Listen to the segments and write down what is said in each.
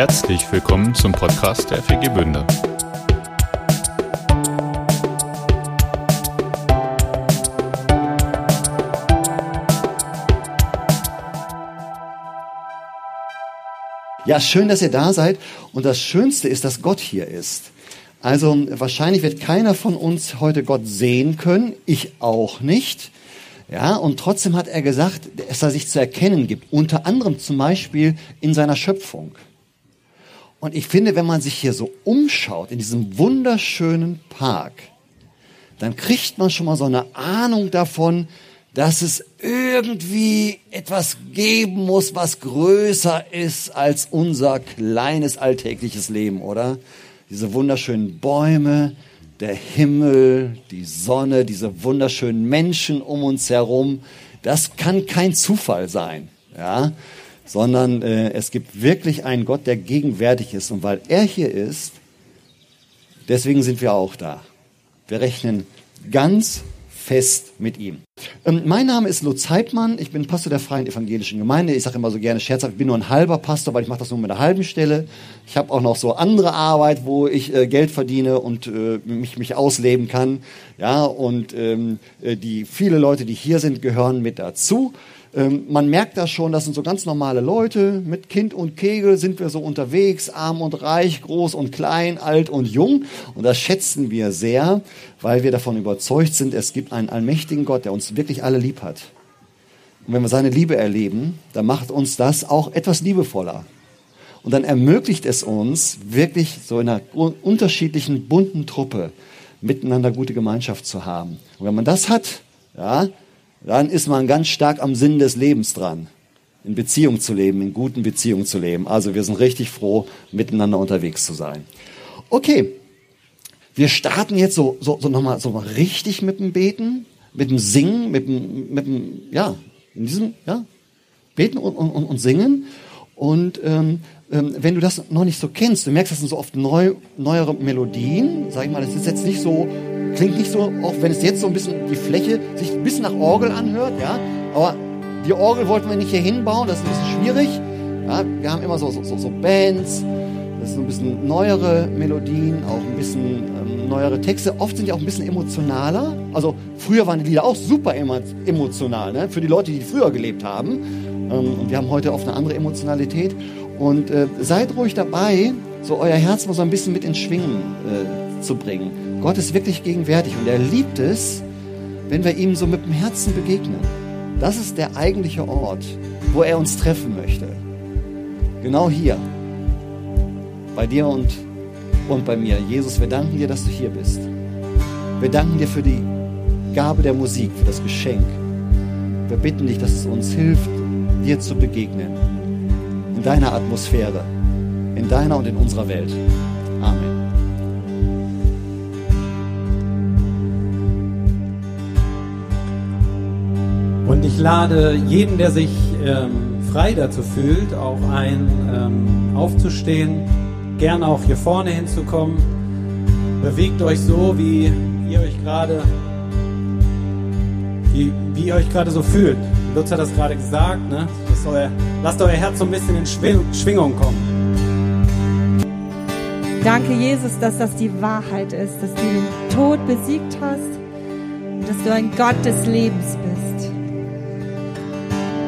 Herzlich willkommen zum Podcast der FG Bünde. Ja, schön, dass ihr da seid. Und das Schönste ist, dass Gott hier ist. Also wahrscheinlich wird keiner von uns heute Gott sehen können. Ich auch nicht. Ja, und trotzdem hat er gesagt, dass er sich zu erkennen gibt. Unter anderem zum Beispiel in seiner Schöpfung. Und ich finde, wenn man sich hier so umschaut in diesem wunderschönen Park, dann kriegt man schon mal so eine Ahnung davon, dass es irgendwie etwas geben muss, was größer ist als unser kleines alltägliches Leben, oder? Diese wunderschönen Bäume, der Himmel, die Sonne, diese wunderschönen Menschen um uns herum, das kann kein Zufall sein, ja? Sondern äh, es gibt wirklich einen Gott, der gegenwärtig ist. Und weil er hier ist, deswegen sind wir auch da. Wir rechnen ganz fest mit ihm. Ähm, mein Name ist Lutz Heidmann, ich bin Pastor der Freien Evangelischen Gemeinde. Ich sage immer so gerne scherzhaft, ich bin nur ein halber Pastor, weil ich mache das nur mit einer halben Stelle. Ich habe auch noch so andere Arbeit, wo ich äh, Geld verdiene und äh, mich, mich ausleben kann. Ja, und ähm, äh, die viele Leute, die hier sind, gehören mit dazu. Ähm, man merkt das schon, das sind so ganz normale Leute. Mit Kind und Kegel sind wir so unterwegs, arm und reich, groß und klein, alt und jung. Und das schätzen wir sehr, weil wir davon überzeugt sind, es gibt einen allmächtigen Gott, der uns wirklich alle lieb hat. Und wenn wir seine Liebe erleben, dann macht uns das auch etwas liebevoller. Und dann ermöglicht es uns, wirklich so in einer unterschiedlichen, bunten Truppe miteinander gute Gemeinschaft zu haben. Und wenn man das hat, ja, dann ist man ganz stark am Sinn des Lebens dran. In Beziehung zu leben, in guten Beziehungen zu leben. Also wir sind richtig froh, miteinander unterwegs zu sein. Okay, wir starten jetzt so, so, so nochmal so mal richtig mit dem Beten, mit dem Singen, mit dem, mit dem ja, in diesem, ja, Beten und, und, und Singen. Und ähm, ähm, wenn du das noch nicht so kennst, du merkst, das sind so oft neu, neuere Melodien, sag ich mal, das ist jetzt nicht so Klingt nicht so, auch wenn es jetzt so ein bisschen die Fläche sich ein bisschen nach Orgel anhört, ja. Aber die Orgel wollten wir nicht hier hinbauen, das ist ein bisschen schwierig. Ja, wir haben immer so, so, so Bands, das sind ein bisschen neuere Melodien, auch ein bisschen ähm, neuere Texte. Oft sind die auch ein bisschen emotionaler. Also früher waren die Lieder auch super emotional, ne? für die Leute, die früher gelebt haben. Ähm, und wir haben heute oft eine andere Emotionalität. Und äh, seid ruhig dabei, so euer Herz mal so ein bisschen mit ins Schwingen äh, zu bringen. Gott ist wirklich gegenwärtig und er liebt es, wenn wir ihm so mit dem Herzen begegnen. Das ist der eigentliche Ort, wo er uns treffen möchte. Genau hier. Bei dir und, und bei mir. Jesus, wir danken dir, dass du hier bist. Wir danken dir für die Gabe der Musik, für das Geschenk. Wir bitten dich, dass es uns hilft, dir zu begegnen. In deiner Atmosphäre, in deiner und in unserer Welt. Und ich lade jeden, der sich ähm, frei dazu fühlt, auch ein, ähm, aufzustehen, gern auch hier vorne hinzukommen. Bewegt euch so, wie ihr euch gerade, wie, wie ihr euch gerade so fühlt. Lutz hat das gerade gesagt, ne? Euer, lasst euer Herz so ein bisschen in Schwingung kommen. Danke, Jesus, dass das die Wahrheit ist, dass du den Tod besiegt hast und dass du ein Gott des Lebens bist.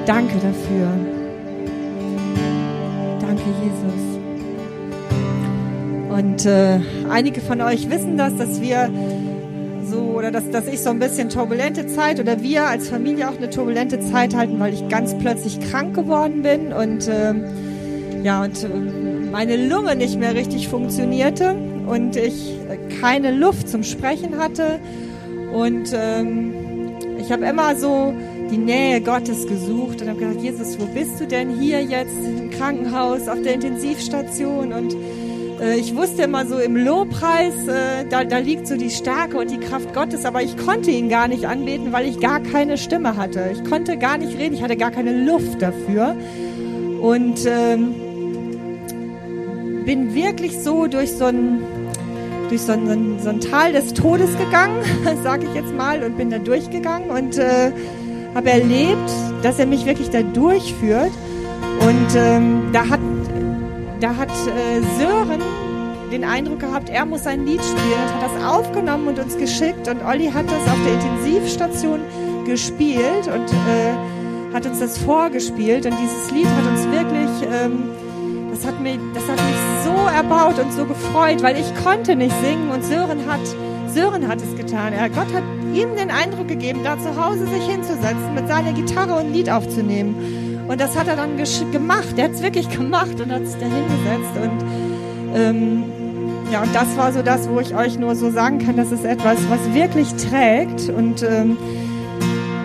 Danke dafür. Danke, Jesus. Und äh, einige von euch wissen das, dass wir so oder dass, dass ich so ein bisschen turbulente Zeit oder wir als Familie auch eine turbulente Zeit halten, weil ich ganz plötzlich krank geworden bin und äh, ja und äh, meine Lunge nicht mehr richtig funktionierte und ich keine Luft zum Sprechen hatte und ähm, ich habe immer so die Nähe Gottes gesucht und habe gesagt, Jesus, wo bist du denn hier jetzt im Krankenhaus, auf der Intensivstation? Und äh, ich wusste immer so im Lobpreis, äh, da, da liegt so die Stärke und die Kraft Gottes, aber ich konnte ihn gar nicht anbeten, weil ich gar keine Stimme hatte. Ich konnte gar nicht reden, ich hatte gar keine Luft dafür. Und ähm, bin wirklich so durch so ein durch so ein, so ein, Tal des Todes gegangen, sage ich jetzt mal, und bin da durchgegangen und äh, habe erlebt, dass er mich wirklich da durchführt. Und ähm, da hat da hat äh, Sören den Eindruck gehabt, er muss ein Lied spielen und hat das aufgenommen und uns geschickt. Und Olli hat das auf der Intensivstation gespielt und äh, hat uns das vorgespielt. Und dieses Lied hat uns wirklich, ähm, das, hat mich, das hat mich so erbaut und so gefreut, weil ich konnte nicht singen und Sören hat, Sören hat es getan. Er, Gott hat ihm den Eindruck gegeben, da zu Hause sich hinzusetzen, mit seiner Gitarre und ein Lied aufzunehmen. Und das hat er dann gemacht. Er hat es wirklich gemacht und hat sich da hingesetzt. Und ähm, ja, und das war so das, wo ich euch nur so sagen kann, das ist etwas, was wirklich trägt. Und, ähm,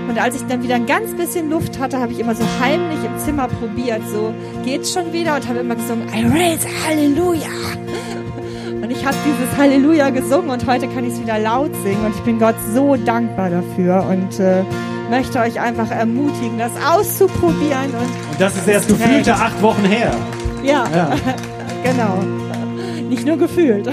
und als ich dann wieder ein ganz bisschen Luft hatte, habe ich immer so heimlich im Zimmer probiert. So, geht's schon wieder? Und habe immer gesungen, I raise Halleluja. Habe dieses Halleluja gesungen und heute kann ich es wieder laut singen. Und ich bin Gott so dankbar dafür. Und äh, möchte euch einfach ermutigen, das auszuprobieren. Und, und das ist erst gefühlte acht Wochen her. Ja, ja. genau. Nicht nur gefühlt.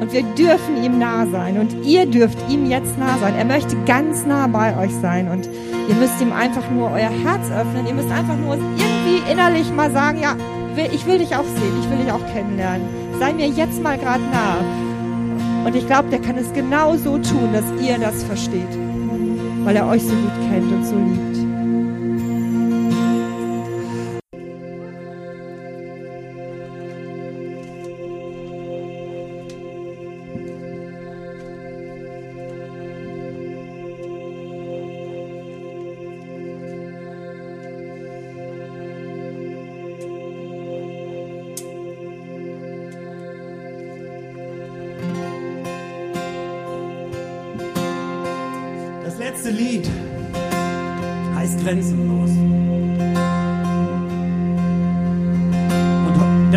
Und wir dürfen ihm nah sein und ihr dürft ihm jetzt nah sein. Er möchte ganz nah bei euch sein und ihr müsst ihm einfach nur euer Herz öffnen. Ihr müsst einfach nur irgendwie innerlich mal sagen, ja, ich will dich auch sehen, ich will dich auch kennenlernen. Sei mir jetzt mal gerade nah. Und ich glaube, der kann es genau so tun, dass ihr das versteht, weil er euch so gut kennt und so liebt.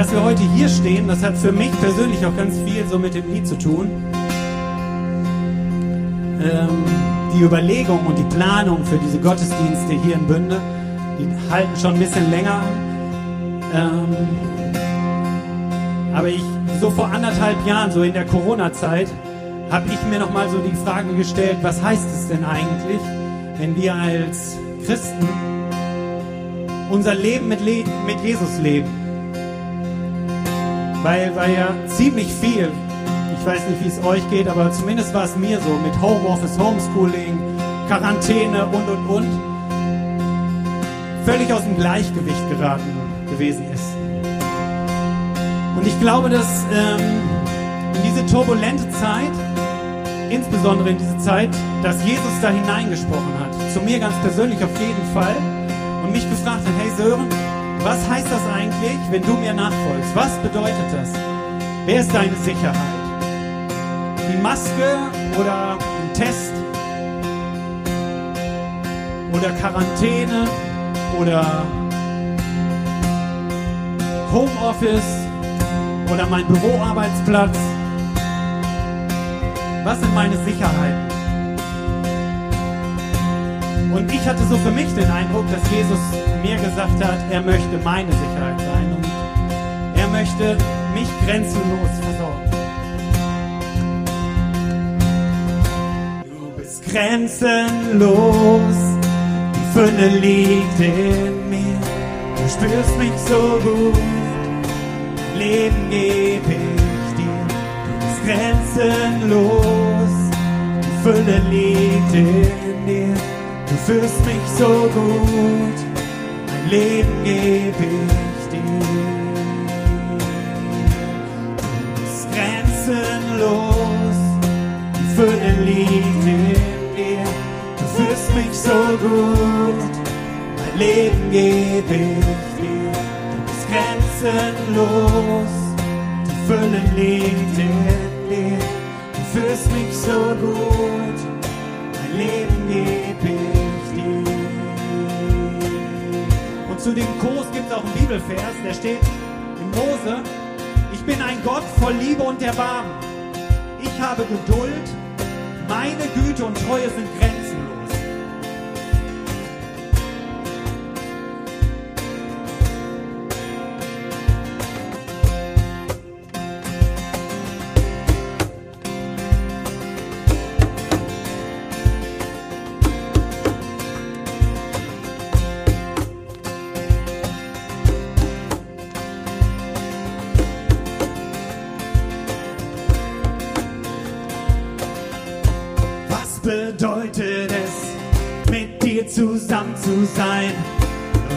Dass wir heute hier stehen, das hat für mich persönlich auch ganz viel so mit dem Lied zu tun. Ähm, die Überlegung und die Planung für diese Gottesdienste hier in Bünde, die halten schon ein bisschen länger. Ähm, aber ich, so vor anderthalb Jahren, so in der Corona-Zeit, habe ich mir noch mal so die Frage gestellt, was heißt es denn eigentlich, wenn wir als Christen unser Leben mit, Le mit Jesus leben? Weil, weil ja ziemlich viel, ich weiß nicht, wie es euch geht, aber zumindest war es mir so, mit Homeoffice, Homeschooling, Quarantäne und, und, und, völlig aus dem Gleichgewicht geraten gewesen ist. Und ich glaube, dass ähm, in diese turbulente Zeit insbesondere in diese Zeit, dass Jesus da hineingesprochen hat. Zu mir ganz persönlich auf jeden Fall. Und mich gefragt hat, hey Sören, was heißt das eigentlich, wenn du mir nachfolgst? Was bedeutet das? Wer ist deine Sicherheit? Die Maske oder ein Test? Oder Quarantäne? Oder Homeoffice? Oder mein Büroarbeitsplatz? Was sind meine Sicherheiten? Und ich hatte so für mich den Eindruck, dass Jesus mir gesagt hat, er möchte meine Sicherheit sein und er möchte mich grenzenlos versorgen. Du bist grenzenlos, die Fülle liegt in mir. Du spürst mich so gut, Leben gebe ich grenzenlos. Die Fülle liegt in dir. Du führst mich so gut. Mein Leben gebe ich dir. Du bist grenzenlos. Die Fülle liegt in dir. Du führst mich so gut. Mein Leben gebe ich dir. Du bist grenzenlos. Die Fülle liegt in dir, du führst mich so gut, mein Leben gebe ich dir. Zu dem Kurs gibt es auch einen Bibelvers, der steht in Mose, ich bin ein Gott voll Liebe und Erbarmen. Ich habe Geduld, meine Güte und Treue sind grenzenlos. Zusammen zu sein?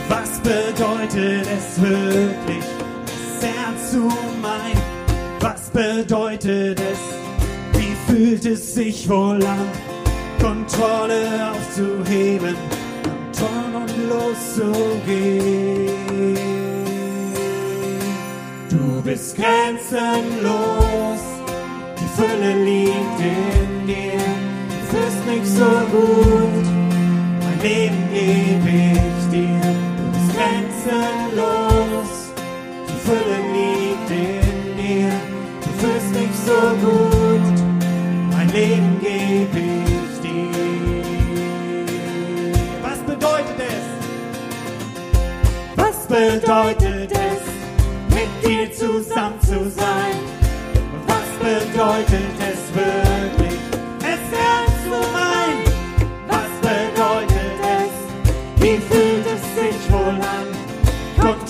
Was bedeutet es wirklich, das Herz zu mein? Was bedeutet es? Wie fühlt es sich wohl an, Kontrolle aufzuheben, Ton und loszugehen? Du bist grenzenlos, die Fülle liegt in dir, du fühlst mich so gut, Leben gebe ich dir, du bist grenzenlos, die Fülle liegt in dir, du fühlst mich so gut, mein Leben gebe ich dir. Was bedeutet es? Was bedeutet es, mit dir zusammen zu sein? Was bedeutet es wirklich,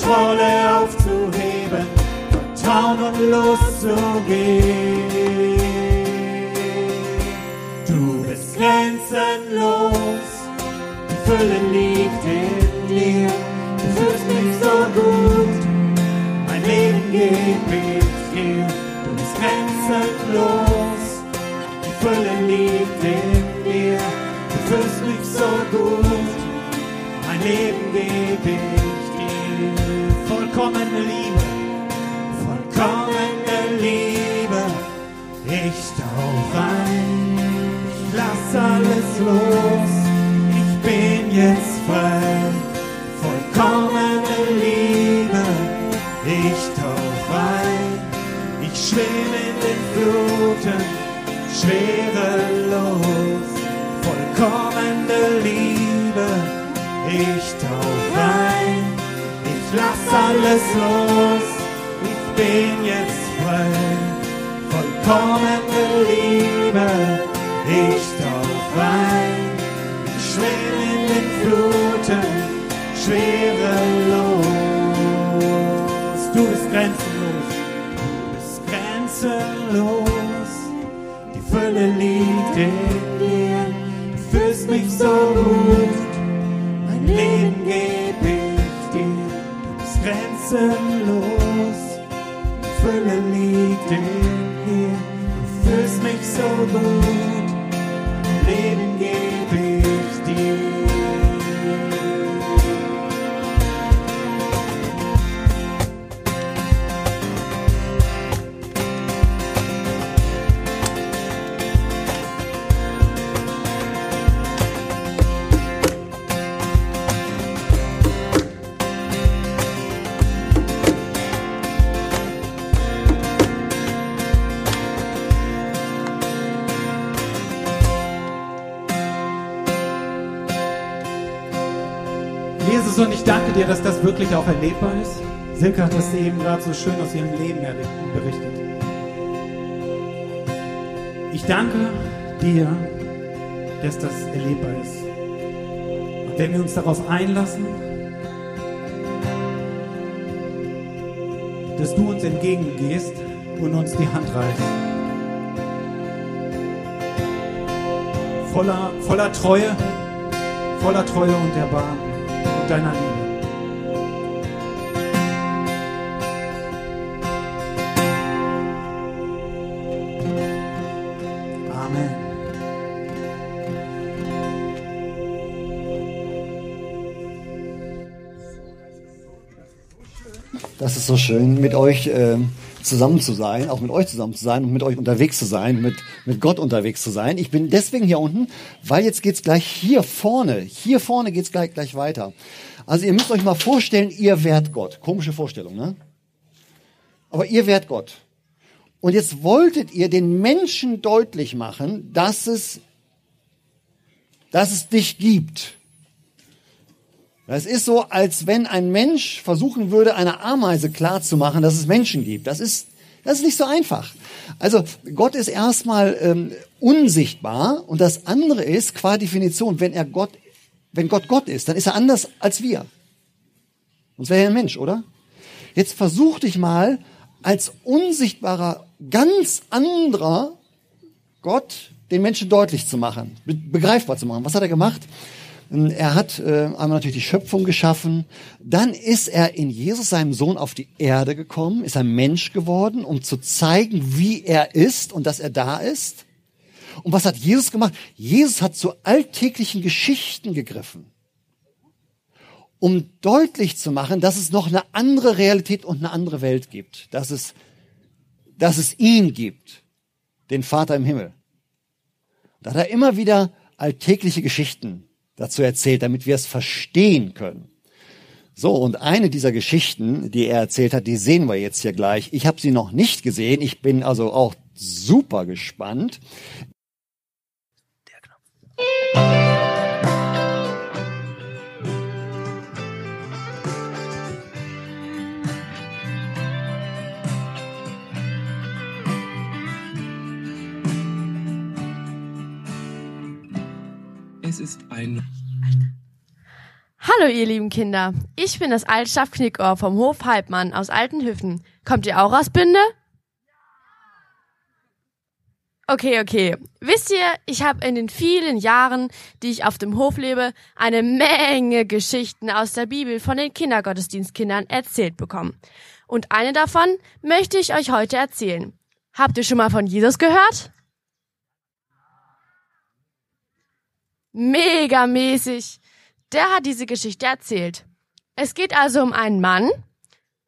Kontrolle aufzuheben, Vertrauen und loszugehen? Du bist grenzenlos, die Fülle liegt in dir, du fühlst mich so gut, mein Leben gebe ich dir, du bist grenzenlos, die Fülle liegt in dir, du fühlst mich so gut, mein Leben gebe ich dir, vollkommene Liebe, vollkommene Liebe, ich tauch ein, ich lass alles los, ich bin jetzt frei, vollkommene Liebe, ich tauch ein, ich schwimm in den Fluten, schwerelos, vollkommene Liebe, ich tauch ein, ich lass alles los, ich bin jetzt frei, vollkommene wirklich auch erlebbar ist. Silke hat das eben gerade so schön aus ihrem Leben berichtet. Ich danke dir, dass das erlebbar ist. Und wenn wir uns darauf einlassen, dass du uns entgegengehst und uns die Hand reichst. Voller, voller Treue, voller Treue und Erbarmen und deiner Liebe. Das ist so schön, mit euch äh, zusammen zu sein, auch mit euch zusammen zu sein und mit euch unterwegs zu sein, mit, mit Gott unterwegs zu sein. Ich bin deswegen hier unten, weil jetzt geht's gleich hier vorne, hier vorne geht's gleich, gleich weiter. Also ihr müsst euch mal vorstellen, ihr wärt Gott. Komische Vorstellung, ne? Aber ihr wärt Gott. Und jetzt wolltet ihr den Menschen deutlich machen, dass es, dass es dich gibt. Das ist so, als wenn ein Mensch versuchen würde, einer Ameise klarzumachen, dass es Menschen gibt. Das ist, das ist nicht so einfach. Also Gott ist erstmal ähm, unsichtbar und das andere ist qua Definition, wenn er Gott, wenn Gott Gott ist, dann ist er anders als wir. Sonst wäre er ein Mensch, oder? Jetzt versuch dich mal als unsichtbarer, ganz anderer Gott den Menschen deutlich zu machen, begreifbar zu machen. Was hat er gemacht? Er hat äh, einmal natürlich die Schöpfung geschaffen. Dann ist er in Jesus, seinem Sohn, auf die Erde gekommen, ist ein Mensch geworden, um zu zeigen, wie er ist und dass er da ist. Und was hat Jesus gemacht? Jesus hat zu alltäglichen Geschichten gegriffen, um deutlich zu machen, dass es noch eine andere Realität und eine andere Welt gibt, dass es, dass es ihn gibt, den Vater im Himmel. Da hat er immer wieder alltägliche Geschichten dazu erzählt, damit wir es verstehen können. So, und eine dieser Geschichten, die er erzählt hat, die sehen wir jetzt hier gleich. Ich habe sie noch nicht gesehen. Ich bin also auch super gespannt. Es ist ein. Hallo ihr lieben Kinder, ich bin das Altstaff Knickohr vom Hof Halbmann aus Altenhüffen. Kommt ihr auch aus Bünde? Okay, okay. Wisst ihr, ich habe in den vielen Jahren, die ich auf dem Hof lebe, eine Menge Geschichten aus der Bibel von den Kindergottesdienstkindern erzählt bekommen. Und eine davon möchte ich euch heute erzählen. Habt ihr schon mal von Jesus gehört? Megamäßig. Der hat diese Geschichte erzählt. Es geht also um einen Mann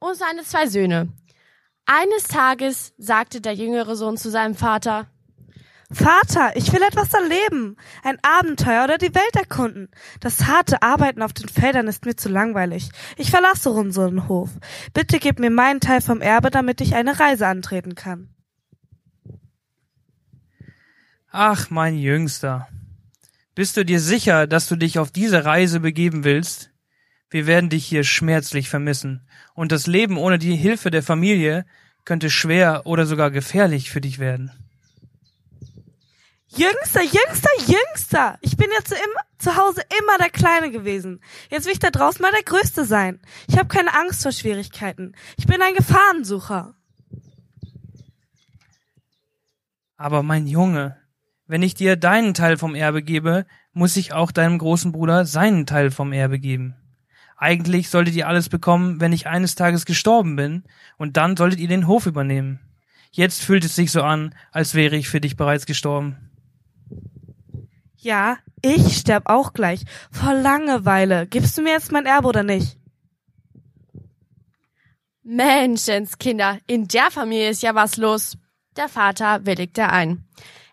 und seine zwei Söhne. Eines Tages sagte der jüngere Sohn zu seinem Vater, Vater, ich will etwas erleben, ein Abenteuer oder die Welt erkunden. Das harte Arbeiten auf den Feldern ist mir zu langweilig. Ich verlasse unseren Hof. Bitte gib mir meinen Teil vom Erbe, damit ich eine Reise antreten kann. Ach, mein Jüngster, bist du dir sicher, dass du dich auf diese Reise begeben willst? Wir werden dich hier schmerzlich vermissen, und das Leben ohne die Hilfe der Familie könnte schwer oder sogar gefährlich für dich werden. Jüngster, Jüngster, Jüngster! Ich bin jetzt immer, zu Hause immer der Kleine gewesen. Jetzt will ich da draußen mal der Größte sein. Ich habe keine Angst vor Schwierigkeiten. Ich bin ein Gefahrensucher. Aber mein Junge, wenn ich dir deinen Teil vom Erbe gebe, muss ich auch deinem großen Bruder seinen Teil vom Erbe geben. Eigentlich solltet ihr alles bekommen, wenn ich eines Tages gestorben bin, und dann solltet ihr den Hof übernehmen. Jetzt fühlt es sich so an, als wäre ich für dich bereits gestorben. Ja, ich sterb auch gleich. Vor Langeweile. Gibst du mir jetzt mein Erbe oder nicht? Menschenskinder, in der Familie ist ja was los. Der Vater willigte ein.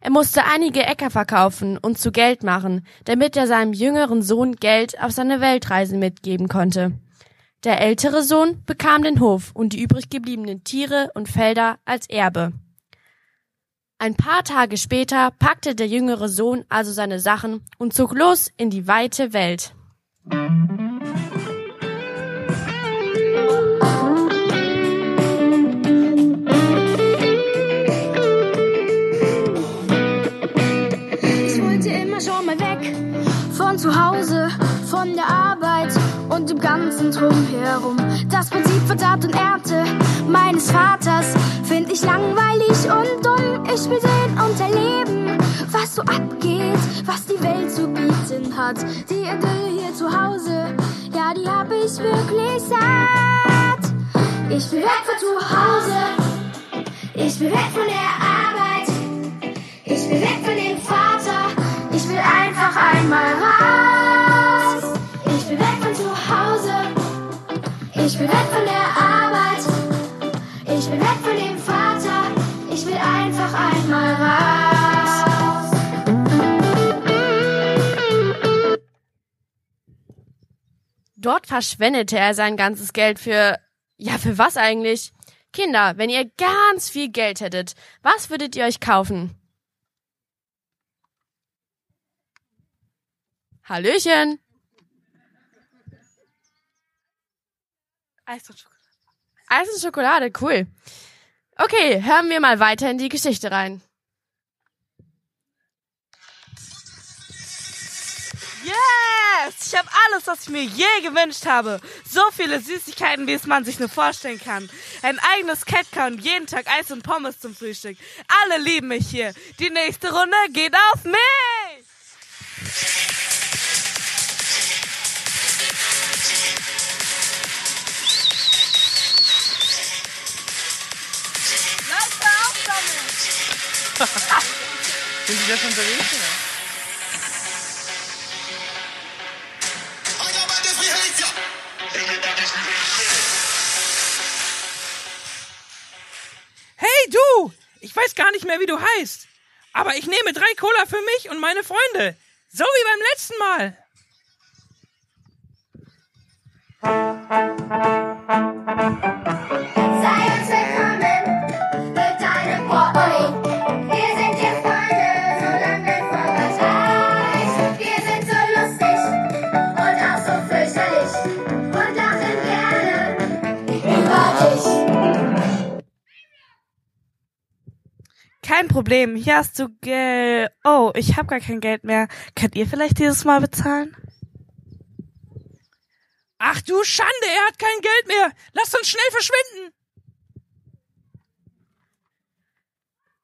Er musste einige Äcker verkaufen und zu Geld machen, damit er seinem jüngeren Sohn Geld auf seine Weltreise mitgeben konnte. Der ältere Sohn bekam den Hof und die übrig gebliebenen Tiere und Felder als Erbe. Ein paar Tage später packte der jüngere Sohn also seine Sachen und zog los in die weite Welt. Ich von zu Hause, von der Arbeit und dem ganzen Drumherum. Das Prinzip von Tat und Ernte meines Vaters find ich langweilig und dumm. Ich will sehen und erleben, was so abgeht, was die Welt zu bieten hat. Die Idylle hier zu Hause, ja, die hab ich wirklich satt. Ich will weg von zu Hause, ich will weg von der Arbeit. Ich will weg von dem Vater, einfach einmal raus. Ich will weg von zu Hause, ich will weg von der Arbeit. Ich will weg von dem Vater, ich will einfach einmal raus. Dort verschwendete er sein ganzes Geld für, ja, für was eigentlich? Kinder, wenn ihr ganz viel Geld hättet, was würdet ihr euch kaufen? Hallöchen. Eis und Schokolade. Eis und Schokolade, cool. Okay, hören wir mal weiter in die Geschichte rein. Yes! Ich habe alles, was ich mir je gewünscht habe. So viele Süßigkeiten, wie es man sich nur vorstellen kann. Ein eigenes Catcar und jeden Tag Eis und Pommes zum Frühstück. Alle lieben mich hier. Die nächste Runde geht auf mich! Sind die da schon unterwegs? Oder? Hey du! Ich weiß gar nicht mehr, wie du heißt. Aber ich nehme drei Cola für mich und meine Freunde. So wie beim letzten Mal. Sei uns willkommen mit deinem Portemonnaie. Kein Problem, hier hast du Geld. Oh, ich habe gar kein Geld mehr. Könnt ihr vielleicht dieses Mal bezahlen? Ach du Schande, er hat kein Geld mehr. Lasst uns schnell verschwinden.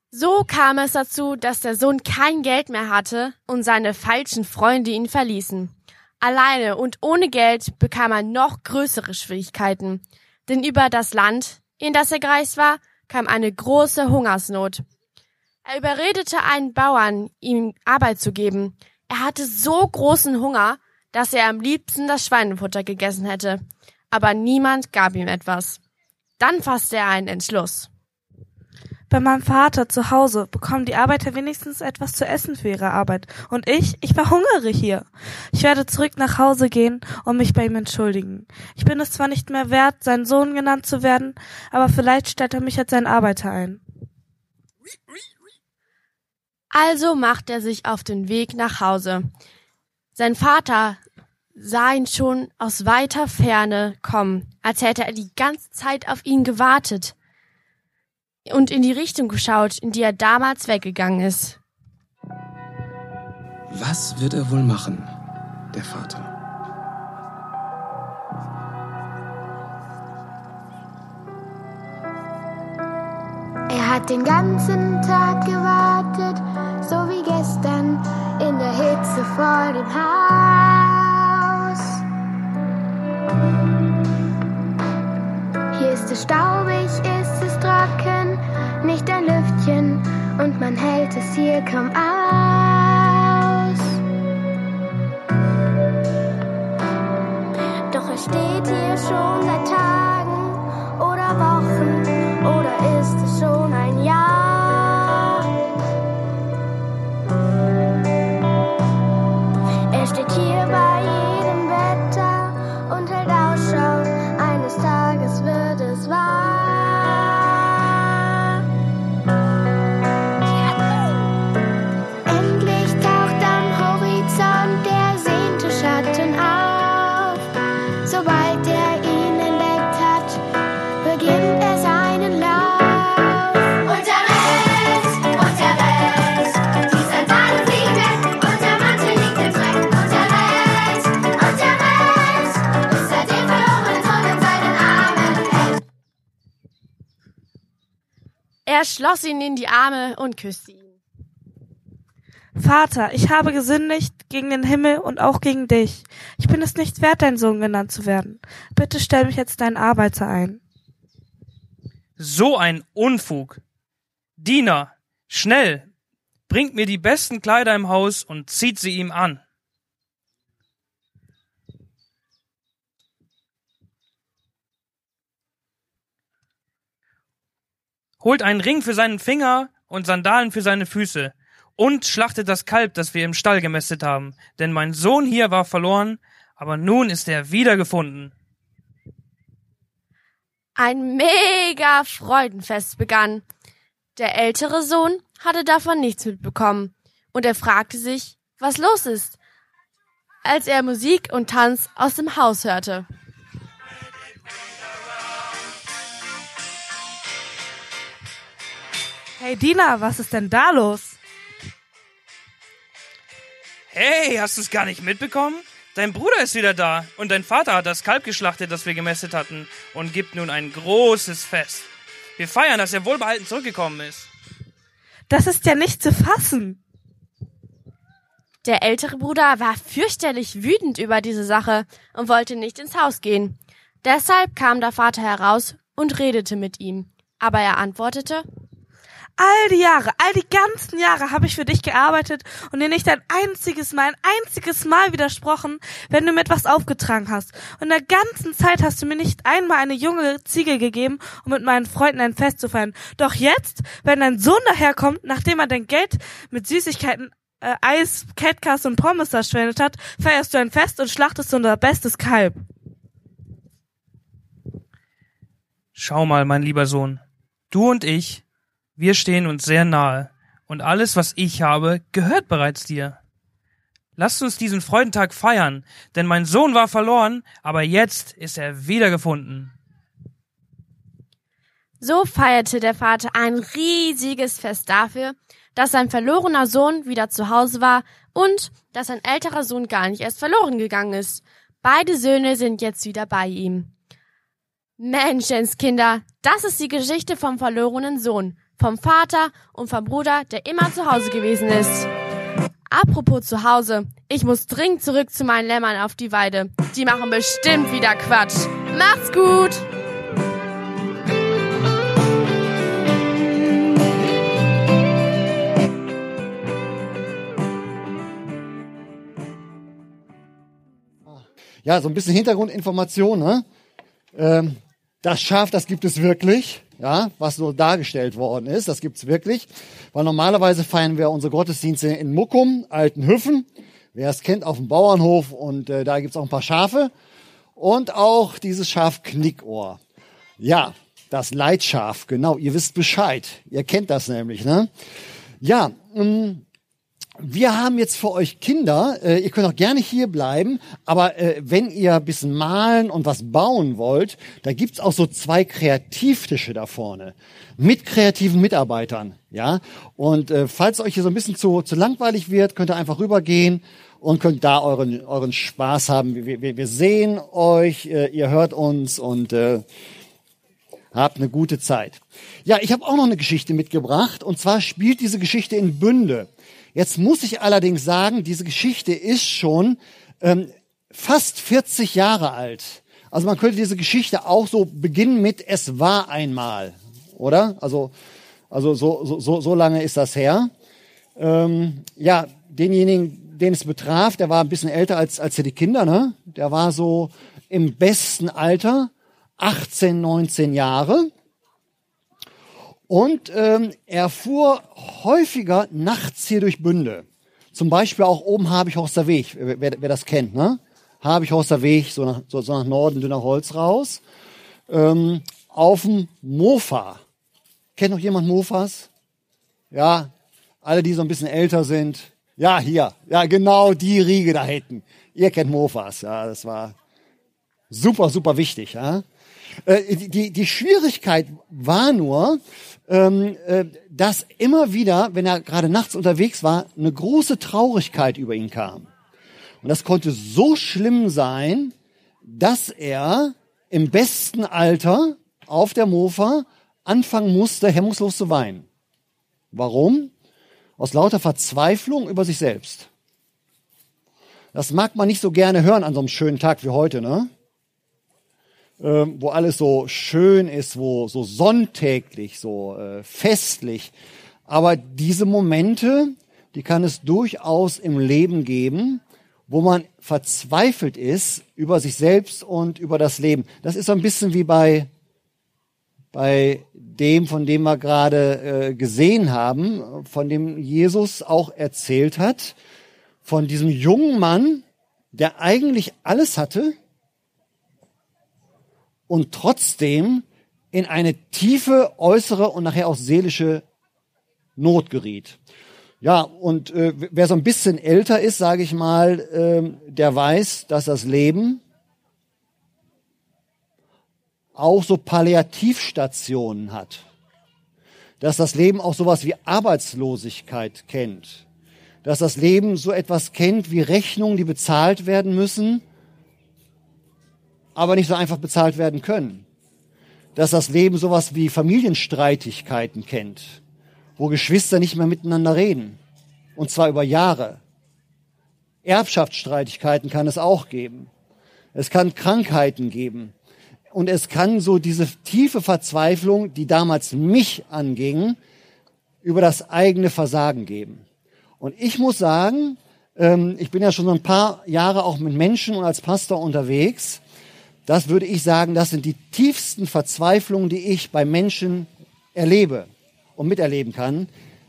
So kam es dazu, dass der Sohn kein Geld mehr hatte und seine falschen Freunde ihn verließen. Alleine und ohne Geld bekam er noch größere Schwierigkeiten, denn über das Land, in das er gereist war, kam eine große Hungersnot. Er überredete einen Bauern, ihm Arbeit zu geben. Er hatte so großen Hunger, dass er am liebsten das Schweinefutter gegessen hätte, aber niemand gab ihm etwas. Dann fasste er einen Entschluss. Bei meinem Vater zu Hause bekommen die Arbeiter wenigstens etwas zu essen für ihre Arbeit. Und ich, ich verhungere hier. Ich werde zurück nach Hause gehen und mich bei ihm entschuldigen. Ich bin es zwar nicht mehr wert, sein Sohn genannt zu werden, aber vielleicht stellt er mich als sein Arbeiter ein. Also macht er sich auf den Weg nach Hause. Sein Vater sah ihn schon aus weiter Ferne kommen, als hätte er die ganze Zeit auf ihn gewartet und in die Richtung geschaut, in die er damals weggegangen ist. Was wird er wohl machen, der Vater? Er hat den ganzen Tag gewartet, so wie gestern in der Hitze vor dem Haus. Hier ist es staubig, ist es trocken, nicht ein Lüftchen und man hält es hier kaum aus. Doch er steht hier schon seit Er schloss ihn in die Arme und küsste ihn. Vater, ich habe gesündigt gegen den Himmel und auch gegen dich. Ich bin es nicht wert, dein Sohn genannt zu werden. Bitte stell mich jetzt deinen Arbeiter ein. So ein Unfug. Diener, schnell, bringt mir die besten Kleider im Haus und zieht sie ihm an. Holt einen Ring für seinen Finger und Sandalen für seine Füße und schlachtet das Kalb, das wir im Stall gemästet haben, denn mein Sohn hier war verloren, aber nun ist er wiedergefunden. Ein mega Freudenfest begann. Der ältere Sohn hatte davon nichts mitbekommen und er fragte sich, was los ist, als er Musik und Tanz aus dem Haus hörte. Hey Dina, was ist denn da los? Hey, hast du es gar nicht mitbekommen? dein Bruder ist wieder da und dein Vater hat das Kalb geschlachtet, das wir gemästet hatten und gibt nun ein großes Fest. Wir feiern, dass er wohlbehalten zurückgekommen ist. Das ist ja nicht zu fassen. Der ältere Bruder war fürchterlich wütend über diese Sache und wollte nicht ins Haus gehen. Deshalb kam der Vater heraus und redete mit ihm. Aber er antwortete, All die Jahre, all die ganzen Jahre habe ich für dich gearbeitet und dir nicht ein einziges Mal, ein einziges Mal widersprochen, wenn du mir etwas aufgetragen hast. Und in der ganzen Zeit hast du mir nicht einmal eine junge Ziege gegeben, um mit meinen Freunden ein Fest zu feiern. Doch jetzt, wenn dein Sohn daherkommt, nachdem er dein Geld mit Süßigkeiten äh, Eis, Catcast und Pommes verschwendet hat, feierst du ein Fest und schlachtest unser bestes Kalb. Schau mal, mein lieber Sohn. Du und ich, wir stehen uns sehr nahe. Und alles, was ich habe, gehört bereits dir. Lasst uns diesen Freudentag feiern, denn mein Sohn war verloren, aber jetzt ist er wiedergefunden. So feierte der Vater ein riesiges Fest dafür, dass sein verlorener Sohn wieder zu Hause war und dass sein älterer Sohn gar nicht erst verloren gegangen ist. Beide Söhne sind jetzt wieder bei ihm. Menschenskinder, das ist die Geschichte vom verlorenen Sohn, vom Vater und vom Bruder, der immer zu Hause gewesen ist. Apropos zu Hause, ich muss dringend zurück zu meinen Lämmern auf die Weide. Die machen bestimmt wieder Quatsch. Macht's gut! Ja, so ein bisschen Hintergrundinformation. Ne? Ähm, das Schaf, das gibt es wirklich, ja, was so dargestellt worden ist, das gibt's wirklich. Weil normalerweise feiern wir unsere Gottesdienste in Muckum, Altenhüffen. Wer es kennt, auf dem Bauernhof und äh, da gibt's auch ein paar Schafe. Und auch dieses Schaf Knickohr. Ja, das Leitschaf, genau, ihr wisst Bescheid. Ihr kennt das nämlich, ne? Ja, ähm, wir haben jetzt für euch Kinder, äh, ihr könnt auch gerne hier bleiben, aber äh, wenn ihr ein bisschen malen und was bauen wollt, da gibt's auch so zwei Kreativtische da vorne mit kreativen Mitarbeitern. ja. Und äh, falls euch hier so ein bisschen zu, zu langweilig wird, könnt ihr einfach rübergehen und könnt da euren, euren Spaß haben. Wir, wir, wir sehen euch, äh, ihr hört uns und äh, habt eine gute Zeit. Ja, ich habe auch noch eine Geschichte mitgebracht und zwar spielt diese Geschichte in Bünde. Jetzt muss ich allerdings sagen, diese Geschichte ist schon ähm, fast 40 Jahre alt. Also man könnte diese Geschichte auch so beginnen mit Es war einmal, oder? Also, also so, so, so, lange ist das her. Ähm, ja, denjenigen, den es betraf, der war ein bisschen älter als, als die Kinder, ne? Der war so im besten Alter, 18, 19 Jahre. Und ähm, er fuhr häufiger nachts hier durch Bünde. Zum Beispiel auch oben Habichhorster Weg, wer, wer das kennt, ne? Habichhorster Weg, so nach, so, so nach Norden, dünner Holz raus. Ähm, auf dem Mofa. Kennt noch jemand Mofas? Ja, alle, die so ein bisschen älter sind. Ja, hier. Ja, genau die Riege da hinten. Ihr kennt Mofas. Ja, das war super, super wichtig. Ja. Äh, die, die Schwierigkeit war nur, ähm, äh, dass immer wieder, wenn er gerade nachts unterwegs war, eine große Traurigkeit über ihn kam. Und das konnte so schlimm sein, dass er im besten Alter auf der Mofa anfangen musste, hemmungslos zu weinen. Warum? Aus lauter Verzweiflung über sich selbst. Das mag man nicht so gerne hören an so einem schönen Tag wie heute, ne? Ähm, wo alles so schön ist, wo so sonntäglich, so äh, festlich. Aber diese Momente, die kann es durchaus im Leben geben, wo man verzweifelt ist über sich selbst und über das Leben. Das ist so ein bisschen wie bei, bei dem, von dem wir gerade äh, gesehen haben, von dem Jesus auch erzählt hat, von diesem jungen Mann, der eigentlich alles hatte, und trotzdem in eine tiefe äußere und nachher auch seelische Not geriet. Ja, und äh, wer so ein bisschen älter ist, sage ich mal, äh, der weiß, dass das Leben auch so Palliativstationen hat. Dass das Leben auch sowas wie Arbeitslosigkeit kennt. dass das Leben so etwas kennt wie Rechnungen, die bezahlt werden müssen, aber nicht so einfach bezahlt werden können. Dass das Leben sowas wie Familienstreitigkeiten kennt, wo Geschwister nicht mehr miteinander reden. Und zwar über Jahre. Erbschaftsstreitigkeiten kann es auch geben. Es kann Krankheiten geben. Und es kann so diese tiefe Verzweiflung, die damals mich anging, über das eigene Versagen geben. Und ich muss sagen, ähm, ich bin ja schon so ein paar Jahre auch mit Menschen und als Pastor unterwegs. Das würde ich sagen, das sind die tiefsten Verzweiflungen, die ich bei Menschen erlebe und miterleben kann,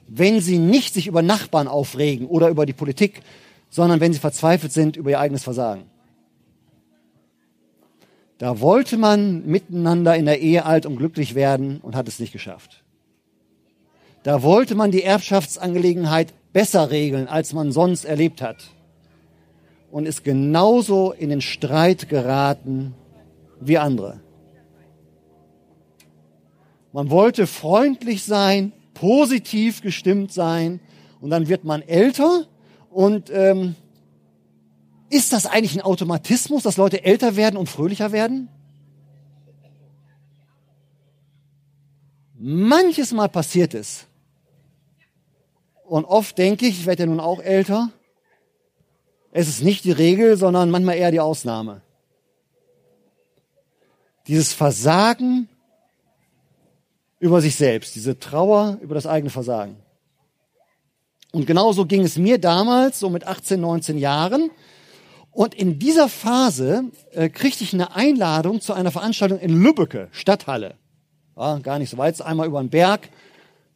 wenn sie nicht sich über Nachbarn aufregen oder über die Politik, sondern wenn sie verzweifelt sind über ihr eigenes Versagen. Da wollte man miteinander in der Ehe alt und glücklich werden und hat es nicht geschafft. Da wollte man die Erbschaftsangelegenheit besser regeln, als man sonst erlebt hat. Und ist genauso in den Streit geraten wie andere. Man wollte freundlich sein, positiv gestimmt sein und dann wird man älter und ähm, ist das eigentlich ein Automatismus, dass Leute älter werden und fröhlicher werden? Manches Mal passiert es. Und oft denke ich, ich werde ja nun auch älter, es ist nicht die Regel, sondern manchmal eher die Ausnahme. Dieses Versagen über sich selbst, diese Trauer über das eigene Versagen. Und genauso ging es mir damals, so mit 18, 19 Jahren. Und in dieser Phase äh, kriegte ich eine Einladung zu einer Veranstaltung in Lübbecke, Stadthalle. War gar nicht so weit, einmal über den Berg.